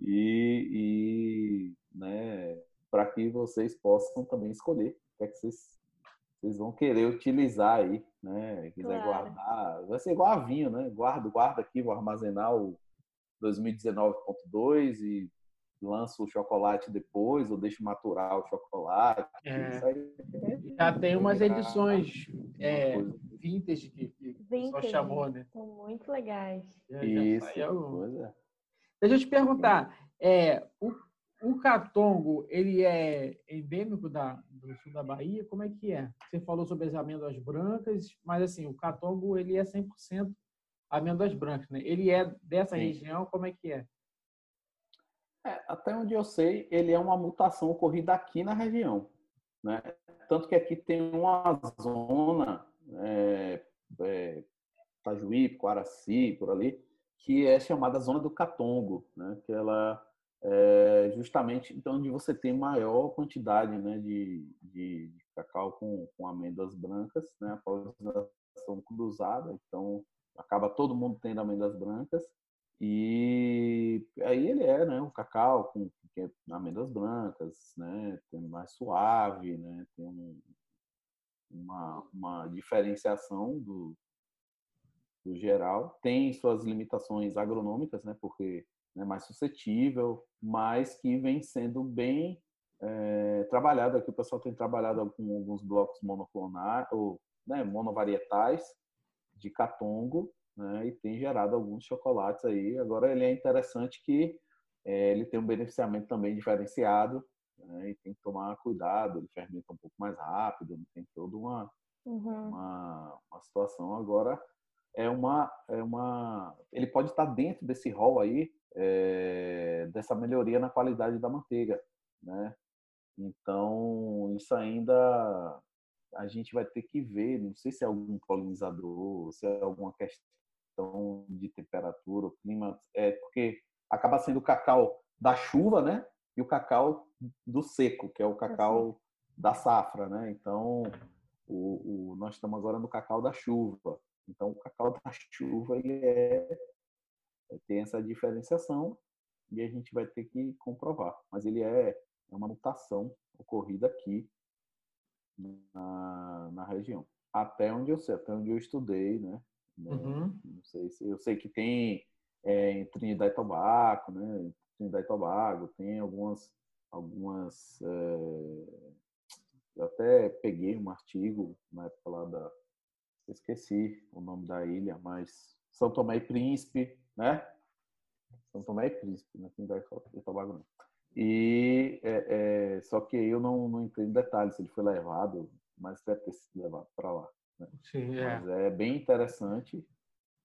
e, e né, para que vocês possam também escolher o que, é que vocês, vocês vão querer utilizar aí, né? Quiser claro. guardar, vai ser igual a vinho, né? Guardo, guarda aqui, vou armazenar o 2019.2 e lanço o chocolate depois, ou deixo maturar o chocolate.
É. Já tem umas edições é, vintage que, que vintage. só chamou, né?
São muito legais.
Já, Isso, é.
Deixa eu te perguntar, é, o, o catongo, ele é endêmico da, do sul da Bahia? Como é que é? Você falou sobre as amêndoas brancas, mas assim, o catongo, ele é 100% amêndoas brancas, né? Ele é dessa Sim. região, como é que é?
é? Até onde eu sei, ele é uma mutação ocorrida aqui na região, né? Tanto que aqui tem uma zona, é, é, Tajuí, Quaraci, por ali, que é chamada Zona do Catongo, né? que ela é justamente então, onde você tem maior quantidade né, de, de, de cacau com, com amêndoas brancas, né, a polinização cruzada, então acaba todo mundo tendo amêndoas brancas, e aí ele é né, um cacau com, com é amêndoas brancas, né, tem mais suave, né, tem um, uma, uma diferenciação do, do geral. Tem suas limitações agronômicas, né, porque é mais suscetível, mas que vem sendo bem é, trabalhado. Aqui o pessoal tem trabalhado com alguns blocos monoclonais, ou né, monovarietais de catongo, né, e tem gerado alguns chocolates aí. Agora ele é interessante que é, ele tem um beneficiamento também diferenciado, né, e tem que tomar cuidado, ele fermenta um pouco mais rápido, tem toda uma, uhum. uma, uma situação. Agora, é uma, é uma, ele pode estar dentro desse rol aí é, dessa melhoria na qualidade da manteiga, né? Então isso ainda a gente vai ter que ver, não sei se é algum polinizador, se é alguma questão de temperatura, clima, é porque acaba sendo o cacau da chuva, né? E o cacau do seco, que é o cacau da safra, né? Então o, o, nós estamos agora no cacau da chuva. Então, o cacau (laughs) da chuva ele é, tem essa diferenciação e a gente vai ter que comprovar. Mas ele é, é uma mutação ocorrida aqui na, na região. Até onde eu sei, até onde eu estudei, né? né uhum. Não sei se eu sei que tem é, em Trinidad e Tobago, né? Trinidad e Tobago tem algumas algumas é, eu até peguei um artigo na época lá da esqueci o nome da ilha, mas São Tomé e Príncipe, né? São Tomé e Príncipe, né? Trinidad e Tobago não. E é, é, só que eu não, não entrei em detalhes se ele foi levado, mas deve ter sido levado para lá. Né?
Sim, é.
Mas é bem interessante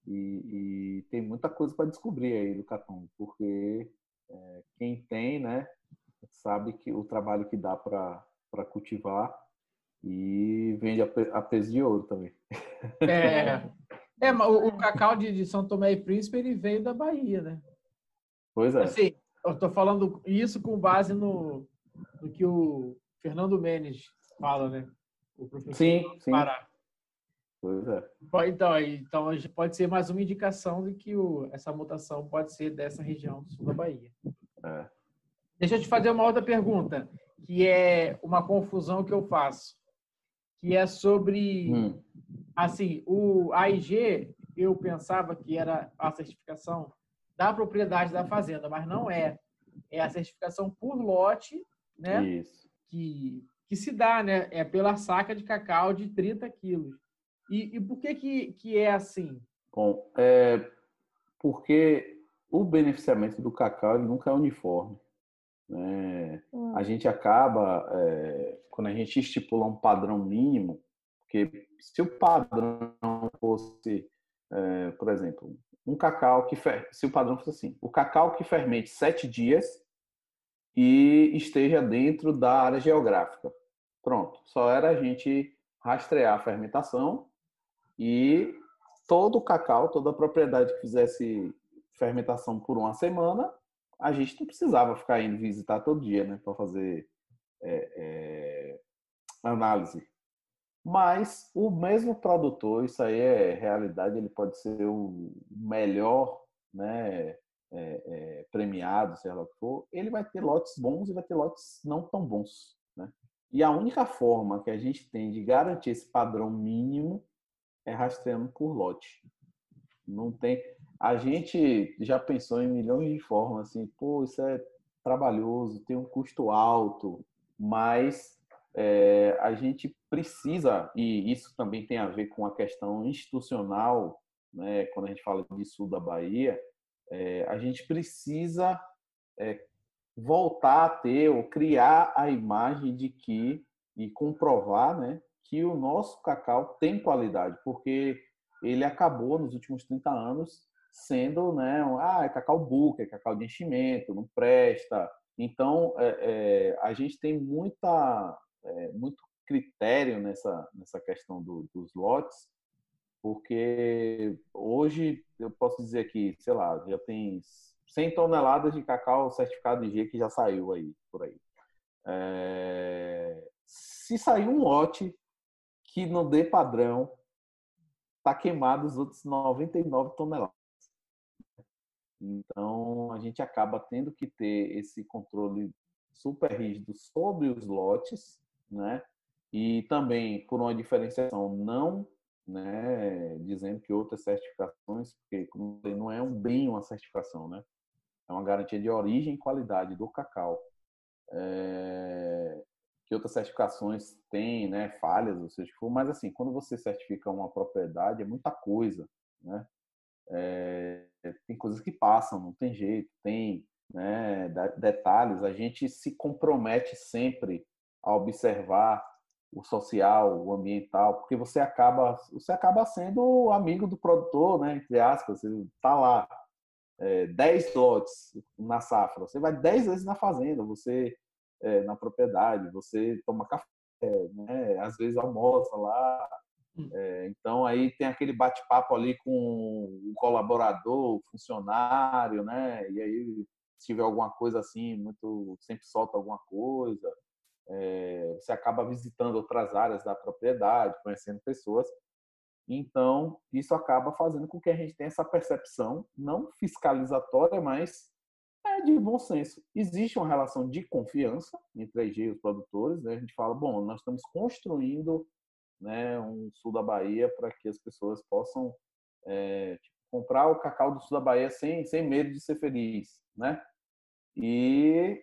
e, e tem muita coisa para descobrir aí do Catum, porque é, quem tem, né, sabe que o trabalho que dá para cultivar e vende a, a peso de ouro também.
É, (laughs) é o, o cacau de, de, São Tomé e Príncipe ele veio da Bahia, né?
Pois é.
Assim, eu estou falando isso com base no, no que o Fernando Menes fala, né?
O professor sim, sim. Pará.
Pois é. Então, então pode ser mais uma indicação de que o, essa mutação pode ser dessa região do sul da Bahia.
É.
Deixa eu te fazer uma outra pergunta, que é uma confusão que eu faço, que é sobre, hum. Assim, o AIG, eu pensava que era a certificação da propriedade da fazenda, mas não é. É a certificação por lote, né?
Isso.
Que, que se dá, né? É pela saca de cacau de 30 quilos. E, e por que, que, que é assim?
Bom, é porque o beneficiamento do cacau nunca é uniforme. Né? Hum. A gente acaba, é, quando a gente estipula um padrão mínimo, porque se o padrão fosse, é, por exemplo, um cacau que fer... se o padrão fosse assim, o cacau que fermente sete dias e esteja dentro da área geográfica, pronto, só era a gente rastrear a fermentação e todo o cacau, toda a propriedade que fizesse fermentação por uma semana, a gente não precisava ficar indo visitar todo dia, né, para fazer é, é, análise. Mas o mesmo produtor, isso aí é realidade, ele pode ser o melhor, né, é, é premiado, sei lá o que for, ele vai ter lotes bons e vai ter lotes não tão bons, né? E a única forma que a gente tem de garantir esse padrão mínimo é rastreando por lote. Não tem. A gente já pensou em milhões de formas assim, pô, isso é trabalhoso, tem um custo alto, mas é, a gente precisa, e isso também tem a ver com a questão institucional, né, quando a gente fala de sul da Bahia, é, a gente precisa é, voltar a ter ou criar a imagem de que, e comprovar, né, que o nosso cacau tem qualidade, porque ele acabou nos últimos 30 anos sendo, né, ah, é cacau buca, é cacau de enchimento, não presta. Então, é, é, a gente tem muita, é, muito critério nessa, nessa questão do, dos lotes, porque hoje eu posso dizer que, sei lá, já tem 100 toneladas de cacau certificado de G que já saiu aí, por aí. É, se sair um lote que no D padrão está queimado os outros 99 toneladas. Então, a gente acaba tendo que ter esse controle super rígido sobre os lotes, né? E também por uma diferenciação não, né, dizendo que outras certificações, porque como não é um bem uma certificação, né? É uma garantia de origem e qualidade do cacau. É que outras certificações têm, né, falhas, ou seja, mas assim, quando você certifica uma propriedade, é muita coisa, né? É, tem coisas que passam, não tem jeito, tem né, detalhes. A gente se compromete sempre a observar o social, o ambiental, porque você acaba, você acaba sendo amigo do produtor, né? Entre aspas, você tá lá é, 10 lotes na safra, você vai 10 vezes na fazenda, você é, na propriedade, você toma café, né? às vezes almoça lá. Hum. É, então aí tem aquele bate-papo ali com o colaborador, o funcionário, né? E aí se tiver alguma coisa assim, muito sempre solta alguma coisa. É, você acaba visitando outras áreas da propriedade, conhecendo pessoas. Então, isso acaba fazendo com que a gente tenha essa percepção, não fiscalizatória, mas é de bom senso. Existe uma relação de confiança entre a IG e os produtores. Né? A gente fala, bom, nós estamos construindo né, um sul da Bahia para que as pessoas possam é, tipo, comprar o cacau do sul da Bahia sem, sem medo de ser feliz, né? E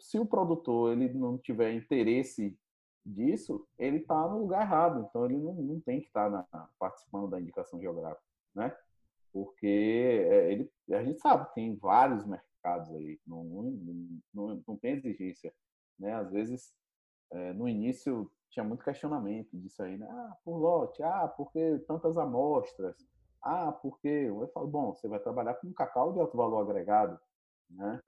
se o produtor ele não tiver interesse disso, ele está no lugar errado. Então ele não, não tem que estar tá participando da indicação geográfica, né? Porque é, ele, a gente sabe tem vários mercados aí, não, não, não, não tem exigência. Né? Às vezes, é, no início, tinha muito questionamento disso aí, né? Ah, por lote, ah, por que tantas amostras? Ah, porque eu falo, bom, você vai trabalhar com cacau de alto valor agregado, né?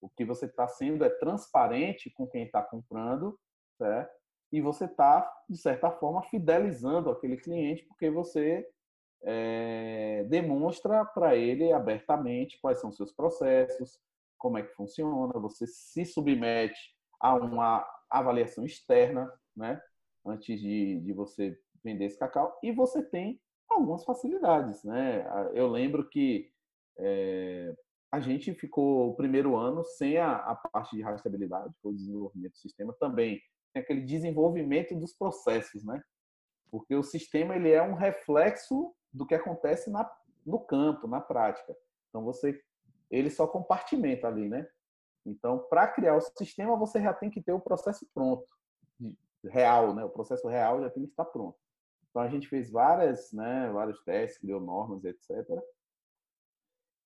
O que você está sendo é transparente com quem está comprando, certo? E você está, de certa forma, fidelizando aquele cliente, porque você é, demonstra para ele abertamente quais são os seus processos, como é que funciona, você se submete a uma avaliação externa, né? Antes de, de você vender esse cacau, e você tem algumas facilidades, né? Eu lembro que é, a gente ficou o primeiro ano sem a, a parte de rastreabilidade, o desenvolvimento do sistema também tem aquele desenvolvimento dos processos, né? Porque o sistema ele é um reflexo do que acontece na, no campo, na prática. Então você ele só compartimenta ali, né? Então, para criar o sistema, você já tem que ter o processo pronto, real, né? O processo real já tem que estar pronto. Então a gente fez várias, né, vários testes, criou normas, etc.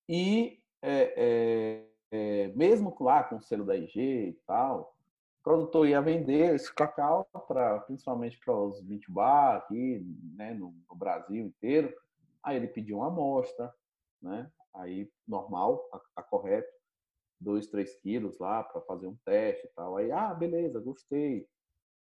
E é, é, é, mesmo lá com o selo da IG e tal, o produtor ia vender esse cacau para principalmente para os 20 bar aqui, né, no, no, Brasil inteiro. Aí ele pediu uma amostra, né? Aí normal, a, correto, 2, 3 quilos lá para fazer um teste e tal. Aí, ah, beleza, gostei.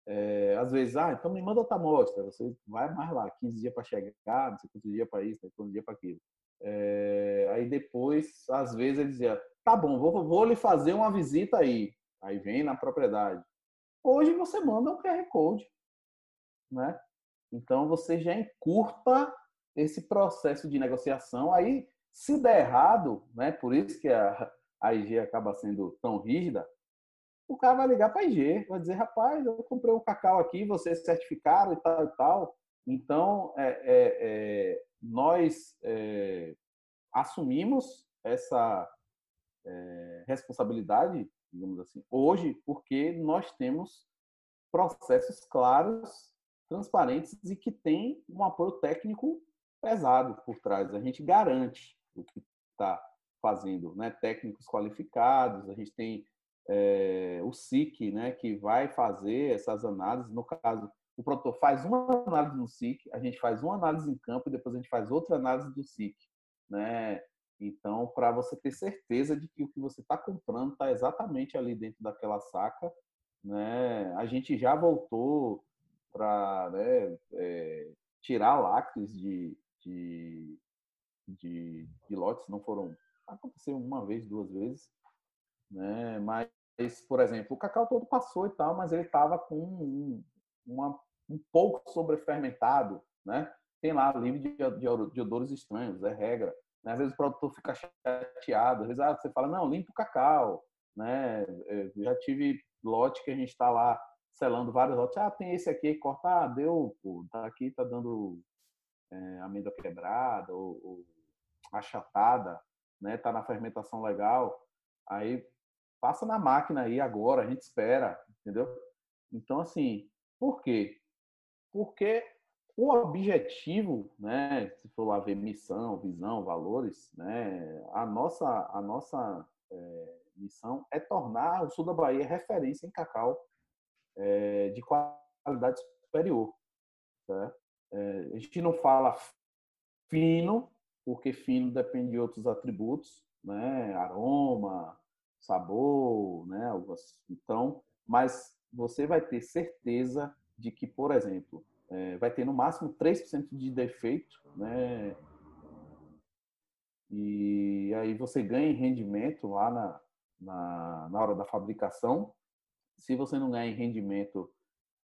É, às vezes, ah, então me manda outra amostra, você vai mais lá, 15 dias para chegar, não sei quantos dias para isso, quantos dias para aquilo. É, aí depois, às vezes, ele dizia, tá bom, vou, vou lhe fazer uma visita aí. Aí vem na propriedade. Hoje você manda um QR Code, né? Então você já encurta esse processo de negociação. Aí, se der errado, né? Por isso que a, a IG acaba sendo tão rígida, o cara vai ligar para a IG, vai dizer, rapaz, eu comprei um cacau aqui, vocês certificaram e tal e tal. Então, é, é, é, nós é, assumimos essa é, responsabilidade, digamos assim, hoje, porque nós temos processos claros, transparentes e que tem um apoio técnico pesado por trás. A gente garante o que está fazendo, né? técnicos qualificados, a gente tem é, o SIC, né, que vai fazer essas análises. No caso, o produtor faz uma análise no SIC, a gente faz uma análise em campo e depois a gente faz outra análise do SIC. Né? Então, para você ter certeza de que o que você está comprando está exatamente ali dentro daquela saca, né? a gente já voltou para né, é, tirar lácteos de, de, de, de lotes, não foram. Aconteceu uma vez, duas vezes, né? Mas por exemplo, o cacau todo passou e tal, mas ele estava com um, uma, um pouco sobrefermentado, né? Tem lá livre de, de, de odores estranhos, é regra. Né? Às vezes o produtor fica chateado, às vezes ah, você fala, não, limpa o cacau, né? Eu já tive lote que a gente está lá selando vários lotes, ah, tem esse aqui, corta, ah, deu, pô, tá aqui, tá dando é, amêndoa quebrada ou, ou achatada, né? Tá na fermentação legal, aí passa na máquina aí agora, a gente espera, entendeu? Então, assim, por quê? Porque o objetivo, né, se for lá ver missão, visão, valores, né, a nossa, a nossa é, missão é tornar o sul da Bahia referência em cacau é, de qualidade superior. Certo? É, a gente não fala fino, porque fino depende de outros atributos, né, aroma, sabor, né? Então, mas você vai ter certeza de que, por exemplo, é, vai ter no máximo 3% de defeito, né? E aí você ganha em rendimento lá na, na, na hora da fabricação. Se você não ganha em rendimento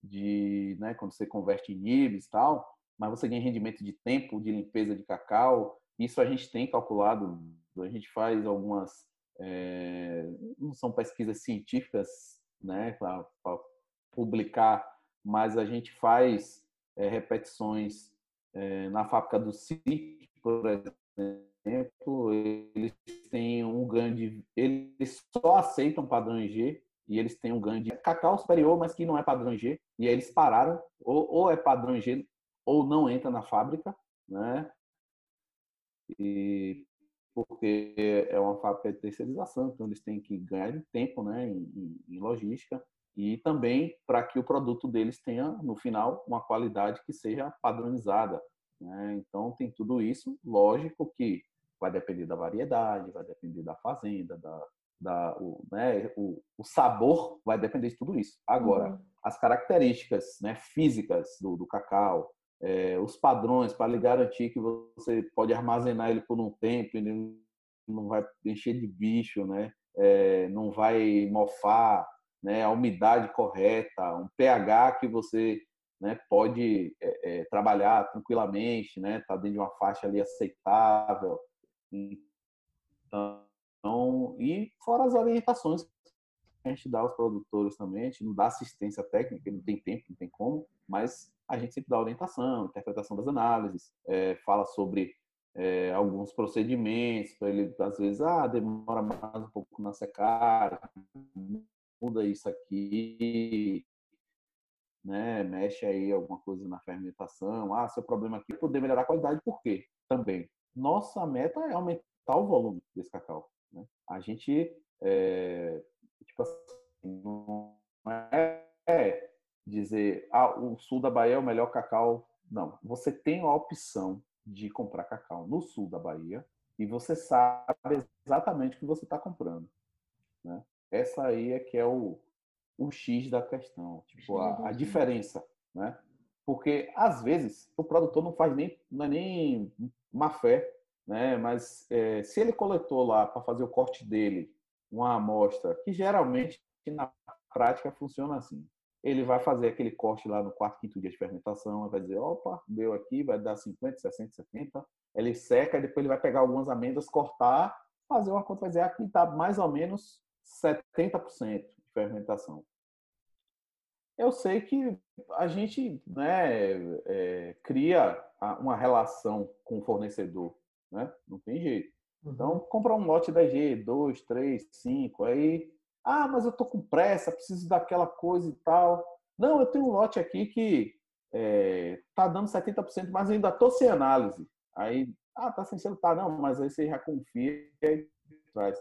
de, né, quando você converte em nibs e tal, mas você ganha rendimento de tempo de limpeza de cacau, isso a gente tem calculado, a gente faz algumas é, não são pesquisas científicas né, para publicar, mas a gente faz é, repetições é, na fábrica do CIC, por exemplo, eles têm um ganho de. Eles só aceitam padrão G e eles têm um ganho de cacau superior, mas que não é padrão G. E aí eles pararam, ou, ou é padrão G, ou não entra na fábrica, né? E porque é uma fábrica de terceirização, então eles têm que ganhar tempo né, em, em logística e também para que o produto deles tenha, no final, uma qualidade que seja padronizada. Né? Então, tem tudo isso, lógico que vai depender da variedade, vai depender da fazenda, da, da, o, né, o, o, sabor vai depender de tudo isso. Agora, uhum. as características né, físicas do, do cacau, é, os padrões para lhe garantir que você pode armazenar ele por um tempo, ele não vai encher de bicho, né? É, não vai mofar, né? a umidade correta, um pH que você né, pode é, é, trabalhar tranquilamente, né? Tá dentro de uma faixa ali aceitável. Então, e fora as orientações a gente dá aos produtores também, a gente não dá assistência técnica, não tem tempo, não tem como, mas a gente sempre dá orientação, interpretação das análises, é, fala sobre é, alguns procedimentos, para ele, às vezes, ah, demora mais um pouco na secagem, muda isso aqui, né, mexe aí alguma coisa na fermentação, ah, seu problema aqui é poder melhorar a qualidade, por quê? Também. Nossa meta é aumentar o volume desse cacau. Né? A gente, é, tipo assim, não é dizer, ah, o sul da Bahia é o melhor cacau. Não, você tem a opção de comprar cacau no sul da Bahia e você sabe exatamente o que você está comprando. Né? Essa aí é que é o, o X da questão, tipo, a, a diferença. Né? Porque, às vezes, o produtor não faz nem, não é nem má fé né? Mas é, se ele coletou lá para fazer o corte dele uma amostra, que geralmente na prática funciona assim. Ele vai fazer aquele corte lá no quarto, quinto dia de fermentação, vai dizer, opa, deu aqui, vai dar 50, 60, 70. Ele seca, e depois ele vai pegar algumas amêndoas, cortar, fazer uma conta, vai dizer, aqui está mais ou menos 70% de fermentação. Eu sei que a gente né, é, cria uma relação com o fornecedor né? Não tem jeito. Então, uhum. compra um lote da G, 2, 3, 5, aí, ah, mas eu tô com pressa, preciso daquela coisa e tal. Não, eu tenho um lote aqui que é, tá dando 70%, mas ainda tô sem análise. Aí, ah, tá sem selo, tá, não, mas aí você já confia e traz.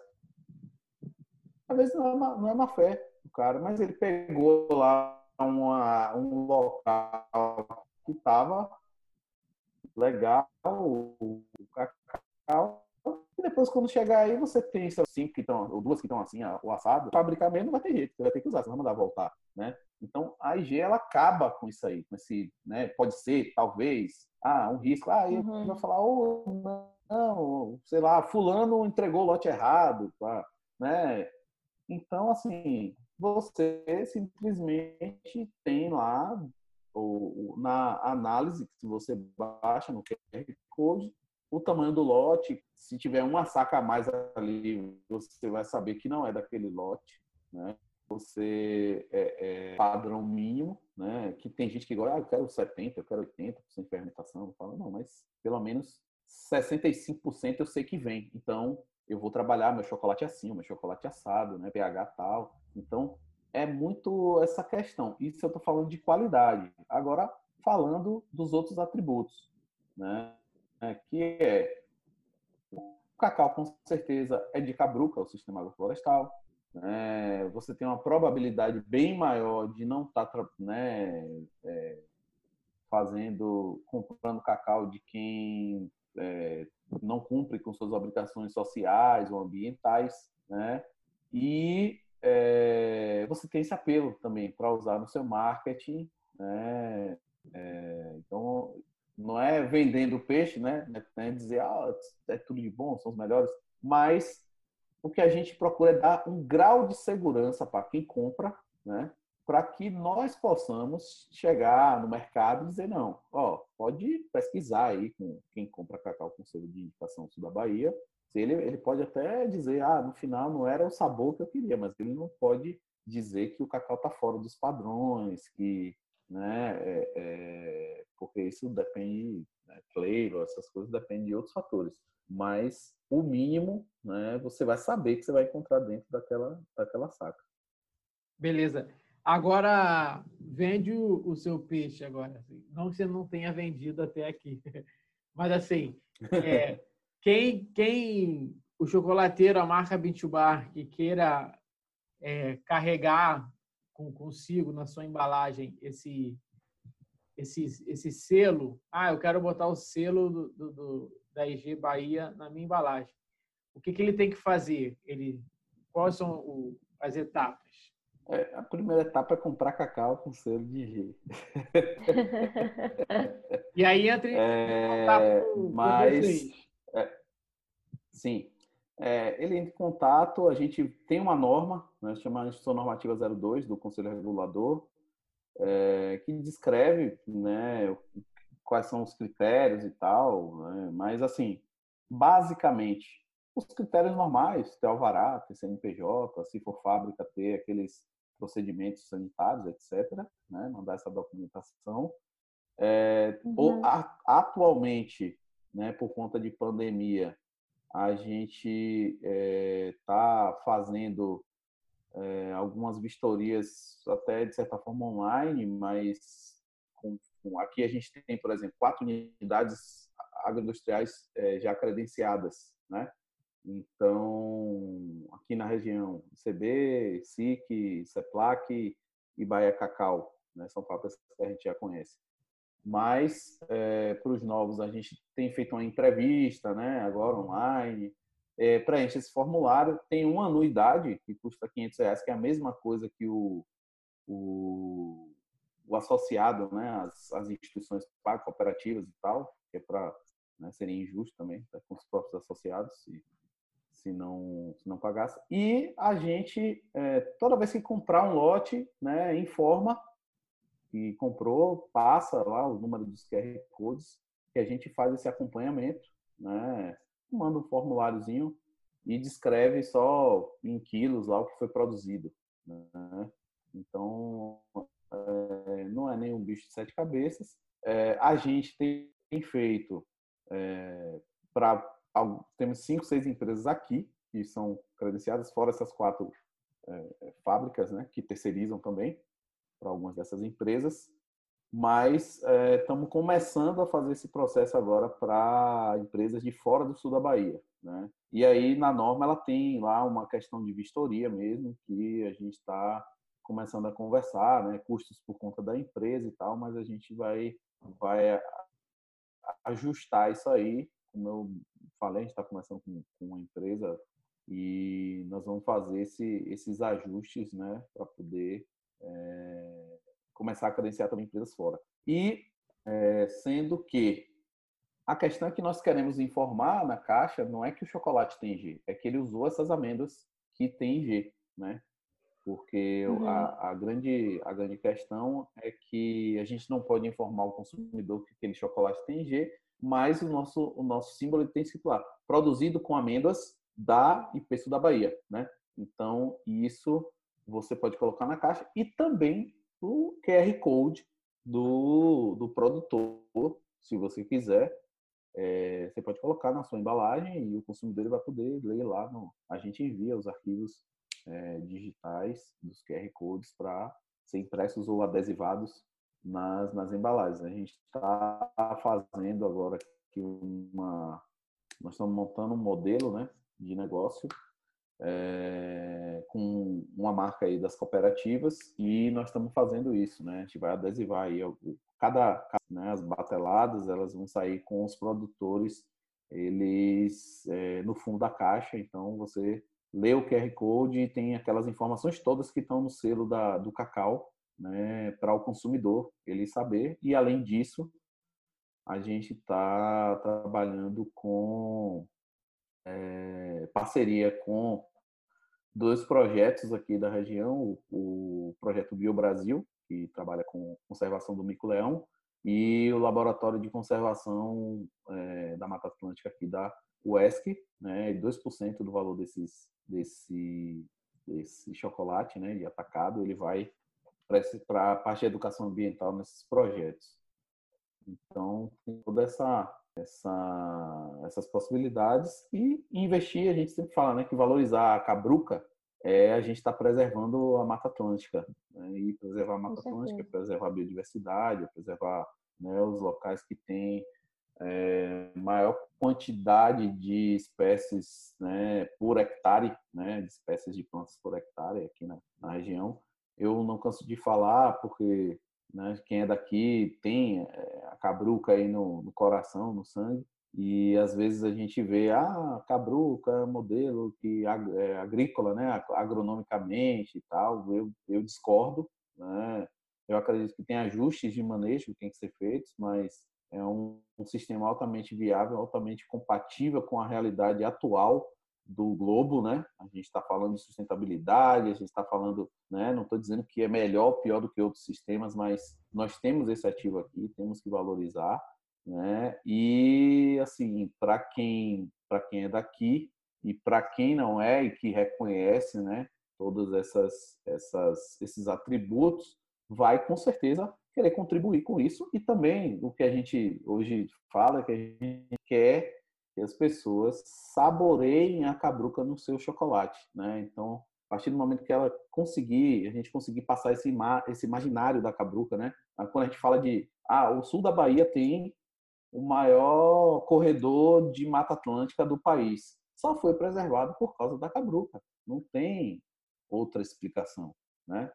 Às vezes não é uma, não é fé do cara, mas ele pegou lá uma, um local que tava legal, o cacau. E depois, quando chegar aí, você tem seus cinco que estão, ou duas que estão assim, o assado, fabricar mesmo não vai ter jeito, você vai ter que usar, você vai mandar voltar, né? Então, a IG, ela acaba com isso aí, com esse, né? Pode ser, talvez, ah, um risco. Ah, ele uhum. vai falar, oh, não, sei lá, fulano entregou o lote errado, tá? né? Então, assim, você simplesmente tem lá ou, na análise que você baixa no QR Code, o tamanho do lote, se tiver uma saca a mais ali, você vai saber que não é daquele lote, né? Você é, é padrão mínimo, né? Que tem gente que gosta, ah, eu quero 70, eu quero 80% de fermentação. Eu falo, não, mas pelo menos 65% eu sei que vem. Então, eu vou trabalhar meu chocolate assim, meu chocolate assado, né? pH tal. Então, é muito essa questão. Isso eu estou falando de qualidade. Agora, falando dos outros atributos, né? É, que é o cacau, com certeza, é de cabruca, o sistema agroflorestal. Né? Você tem uma probabilidade bem maior de não estar tá, né, é, fazendo, comprando cacau de quem é, não cumpre com suas obrigações sociais ou ambientais, né? E é, você tem esse apelo também para usar no seu marketing, né? É, então, não é vendendo peixe, né? É dizer, ah, é tudo de bom, são os melhores, mas o que a gente procura é dar um grau de segurança para quem compra, né? Para que nós possamos chegar no mercado e dizer, não, ó, pode pesquisar aí com quem compra cacau com selo de indicação sul da Bahia, ele, ele pode até dizer, ah, no final não era o sabor que eu queria, mas ele não pode dizer que o cacau está fora dos padrões, que, né, é, é, porque isso depende, né, flavor, essas coisas dependem de outros fatores. Mas o mínimo, né, você vai saber que você vai encontrar dentro daquela, daquela saca.
Beleza. Agora, vende o, o seu peixe agora. Assim. Não que você não tenha vendido até aqui. (laughs) Mas assim, é, (laughs) quem, quem o chocolateiro, a marca Bintubar, que queira é, carregar com, consigo na sua embalagem esse, esse, esse selo, ah, eu quero botar o selo do, do, do da IG Bahia na minha embalagem. O que, que ele tem que fazer? Ele, quais são o, as etapas?
É, a primeira etapa é comprar cacau com selo de IG. (laughs)
e aí entra
é, mas, é, sim, é, ele entra em contato, a gente tem uma norma, né, chama Instituição Normativa 02 do Conselho Regulador, é, que descreve né, quais são os critérios e tal, né, mas assim, basicamente, os critérios normais, ter alvará, ter CNPJ, se for fábrica, ter aqueles procedimentos sanitários, etc., né, mandar essa documentação. É, uhum. atualmente, né, por conta de pandemia, a gente está é, fazendo é, algumas vistorias até de certa forma online, mas com, com, aqui a gente tem, por exemplo, quatro unidades agroindustriais é, já credenciadas, né? Então, aqui na região, CB, SIC, CEPLAC e Bahia Cacau, né? são fábricas que a gente já conhece. Mas, é, para os novos, a gente tem feito uma entrevista, né, agora online, é, preenche esse formulário, tem uma anuidade que custa 500 reais, que é a mesma coisa que o, o, o associado, né, as, as instituições cooperativas e tal, que é para, né, seria injusto também tá, com os próprios associados, se, se, não, se não pagasse. E a gente, é, toda vez que comprar um lote, né, informa que comprou, passa lá o número dos QR Codes, que a gente faz esse acompanhamento, né? manda um formuláriozinho e descreve só em quilos lá o que foi produzido. Né? Então, é, não é nenhum bicho de sete cabeças. É, a gente tem feito é, para temos cinco, seis empresas aqui que são credenciadas, fora essas quatro é, fábricas, né, que terceirizam também para algumas dessas empresas, mas estamos é, começando a fazer esse processo agora para empresas de fora do sul da Bahia. Né? E aí, na norma, ela tem lá uma questão de vistoria mesmo, que a gente está começando a conversar, né? custos por conta da empresa e tal, mas a gente vai, vai ajustar isso aí. Como eu falei, a gente está começando com, com uma empresa e nós vamos fazer esse, esses ajustes né, para poder é, começar a credenciar também empresas fora. E é, sendo que a questão é que nós queremos informar na caixa não é que o chocolate tem G, é que ele usou essas amêndoas que tem G, né? Porque uhum. a, a, grande, a grande questão é que a gente não pode informar o consumidor que aquele chocolate tem G, mas o nosso, o nosso símbolo tem escrito lá, produzido com amêndoas da IPESU da Bahia, né? Então, isso você pode colocar na caixa e também o QR Code do, do produtor, se você quiser. É, você pode colocar na sua embalagem e o consumidor vai poder ler lá. No, a gente envia os arquivos é, digitais dos QR Codes para ser impressos ou adesivados nas, nas embalagens. A gente está fazendo agora aqui uma. Nós estamos montando um modelo né, de negócio é, com uma marca aí das cooperativas e nós estamos fazendo isso, né? A gente vai adesivar aí cada, né, as bateladas elas vão sair com os produtores eles é, no fundo da caixa, então você lê o QR Code e tem aquelas informações todas que estão no selo da, do cacau, né, para o consumidor ele saber. E além disso a gente está trabalhando com é, parceria com dois projetos aqui da região, o, projeto Bio Brasil, que trabalha com conservação do mico-leão, e o Laboratório de Conservação é, da Mata Atlântica aqui da UESC, né, 2% do valor desses, desse, desse chocolate né, de atacado, ele vai para a parte de educação ambiental nesses projetos. Então, tem toda essa essa, essas possibilidades e investir, a gente sempre fala né, que valorizar a cabruca é a gente está preservando a Mata Atlântica. Né, e preservar a Mata Atlântica é preservar a biodiversidade, é preservar né, os locais que têm é, maior quantidade de espécies né, por hectare, né, de espécies de plantas por hectare aqui na, na região. Eu não canso de falar porque né, quem é daqui tem é, a cabruca aí no, no, coração, no sangue, e às vezes a gente vê, ah, cabruca modelo que é agrícola, né, agronomicamente e tal. Eu, eu discordo, né? Eu acredito que tem ajustes de manejo que tem que ser feitos, mas é um, um sistema altamente viável, altamente compatível com a realidade atual do globo, né? A gente está falando de sustentabilidade, a gente está falando, né? Não estou dizendo que é melhor ou pior do que outros sistemas, mas nós temos esse ativo aqui, temos que valorizar, né? E assim, para quem para quem é daqui e para quem não é e que reconhece, né? Todos essas essas esses atributos, vai com certeza querer contribuir com isso e também o que a gente hoje fala que a gente quer que as pessoas saboreiem a cabruca no seu chocolate, né? Então, a partir do momento que ela conseguir, a gente conseguir passar esse, esse imaginário da cabruca, né? Quando a gente fala de, ah, o sul da Bahia tem o maior corredor de Mata Atlântica do país. Só foi preservado por causa da cabruca. Não tem outra explicação, né?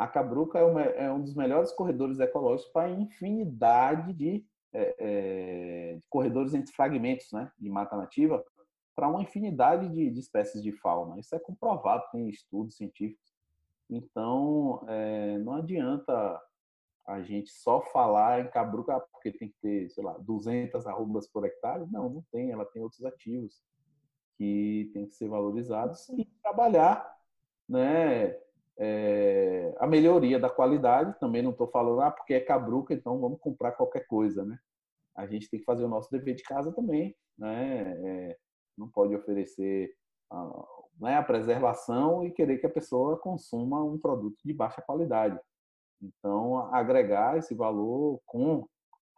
A Cabruca é, é um dos melhores corredores ecológicos para infinidade de, é, é, corredores entre fragmentos né, de mata nativa, para uma infinidade de, de, espécies de fauna. Isso é comprovado, tem estudos científicos. Então, é, não adianta a gente só falar em cabruca porque tem que ter, sei lá, 200 arrobas por hectare. Não, não tem. Ela tem outros ativos que tem que ser valorizados e trabalhar, né? É, a melhoria da qualidade. Também não estou falando, ah, porque é cabruca, então vamos comprar qualquer coisa, né? A gente tem que fazer o nosso dever de casa também, né? É, não pode oferecer a, né, a preservação e querer que a pessoa consuma um produto de baixa qualidade. Então, agregar esse valor com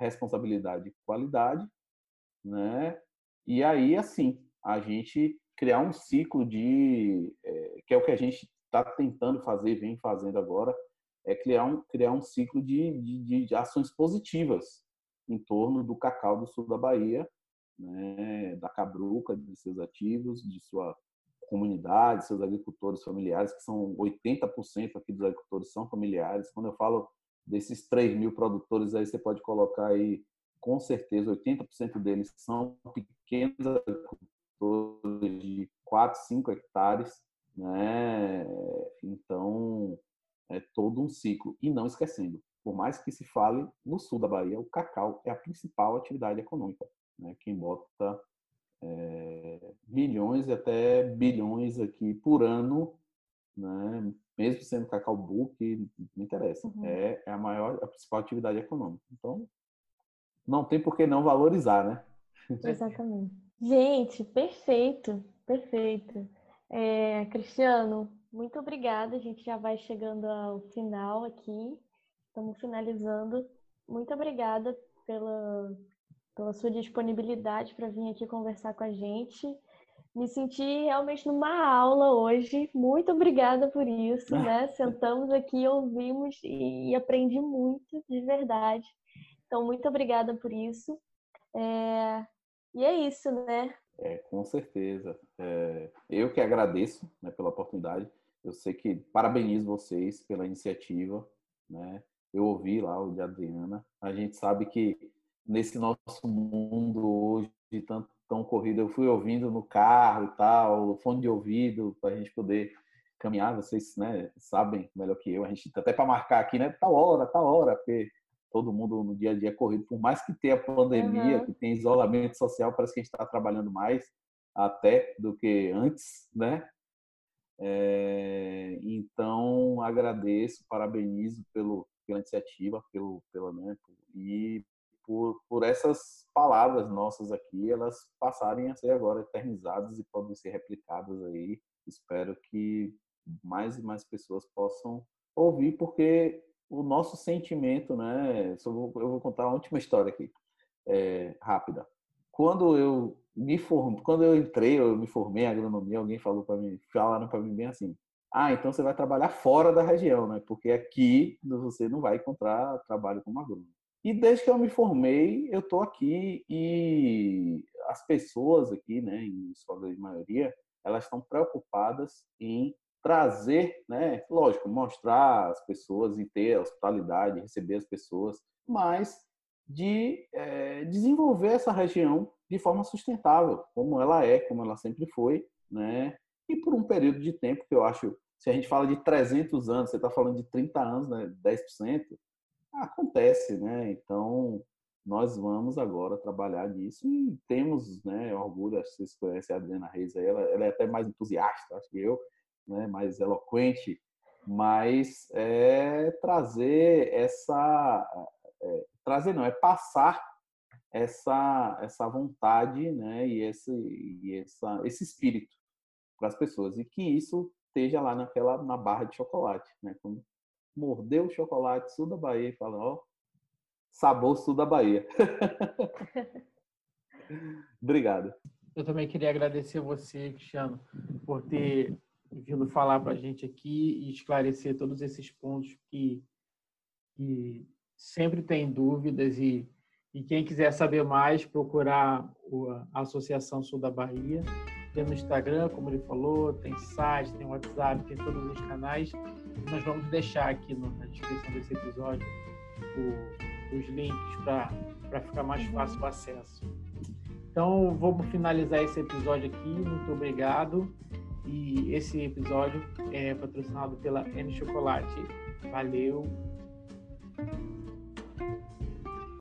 responsabilidade e qualidade, né? E aí, assim, a gente criar um ciclo de é, que é o que a gente está tentando fazer, vem fazendo agora, é criar um, criar um ciclo de, de, de ações positivas em torno do cacau do sul da Bahia, né, da cabruca, de seus ativos, de sua comunidade, seus agricultores familiares, que são 80% aqui dos agricultores são familiares. Quando eu falo desses 3 mil produtores, aí você pode colocar aí, com certeza, 80% deles são pequenos agricultores de 4, 5 hectares, né? Então, é todo um ciclo. E não esquecendo, por mais que se fale no sul da Bahia, o cacau é a principal atividade econômica. Né? Quem bota é, milhões e até bilhões aqui por ano, né? mesmo sendo cacau book, não interessa. Uhum. É, é, a maior, a principal atividade econômica. Então, não tem por que não valorizar, né?
Exatamente. Gente, perfeito, perfeito. É, Cristiano, muito obrigada. A gente já vai chegando ao final aqui. Estamos finalizando. Muito obrigada pela, pela sua disponibilidade para vir aqui conversar com a gente. Me senti realmente numa aula hoje. Muito obrigada por isso, né? (laughs) Sentamos aqui, ouvimos e, aprendi muito, de verdade. Então, muito obrigada por isso. É... E é isso, né?
É, com certeza. É, eu que agradeço né, pela oportunidade. Eu sei que parabenizo vocês pela iniciativa. Né? Eu ouvi lá o de Adriana. A gente sabe que nesse nosso mundo hoje tão, tão corrido, eu fui ouvindo no carro e tal, fone de ouvido, para a gente poder caminhar. Vocês né, sabem melhor que eu. A gente até para marcar aqui, né? Tal hora, tal hora, porque todo mundo no dia a dia corrido, por mais que tenha pandemia, uhum. que tenha isolamento social, parece que a gente está trabalhando mais até do que antes, né? É, então agradeço, parabenizo pelo, pela iniciativa, pelo, pela né, e por, por essas palavras nossas aqui, elas passarem a ser agora eternizadas e podem ser replicadas aí. Espero que mais e mais pessoas possam ouvir, porque o nosso sentimento, né? Eu vou, contar uma última história aqui, é, rápida. Quando eu me form... quando eu entrei, eu me formei em agronomia, alguém falou para mim, falaram para mim bem assim: "Ah, então você vai trabalhar fora da região, né? Porque aqui você não vai encontrar trabalho como agrônomo". E desde que eu me formei, eu estou aqui e as pessoas aqui, né, em sua grande maioria, elas estão preocupadas em trazer, né, lógico, mostrar as pessoas e ter a hospitalidade, receber as pessoas, mas de é, desenvolver essa região de forma sustentável, como ela é, como ela sempre foi, né? E por um período de tempo que eu acho, se a gente fala de 300 anos, você está falando de 30 anos, né? 10%, acontece, né? Então, nós vamos agora trabalhar nisso e temos, né, orgulho, acho que vocês conhecem a Adriana Reis, ela, ela é até mais entusiasta, acho que eu, né, mais eloquente, mas é trazer essa, é, trazer não, é passar essa essa vontade, né, e esse e essa esse espírito para as pessoas e que isso esteja lá naquela na barra de chocolate, né, quando mordeu o chocolate sul da Bahia e fala, ó, sabor sul da Bahia. (laughs) Obrigado.
Eu também queria agradecer você, Cristiano, por ter vindo falar para a gente aqui e esclarecer todos esses pontos que, que sempre tem dúvidas e, e quem quiser saber mais, procurar a Associação Sul da Bahia. Tem no Instagram, como ele falou, tem site, tem WhatsApp, tem todos os canais. Nós vamos deixar aqui na descrição desse episódio o, os links para ficar mais fácil o acesso. Então, vamos finalizar esse episódio aqui. Muito obrigado. E esse episódio é patrocinado pela N Chocolate. Valeu!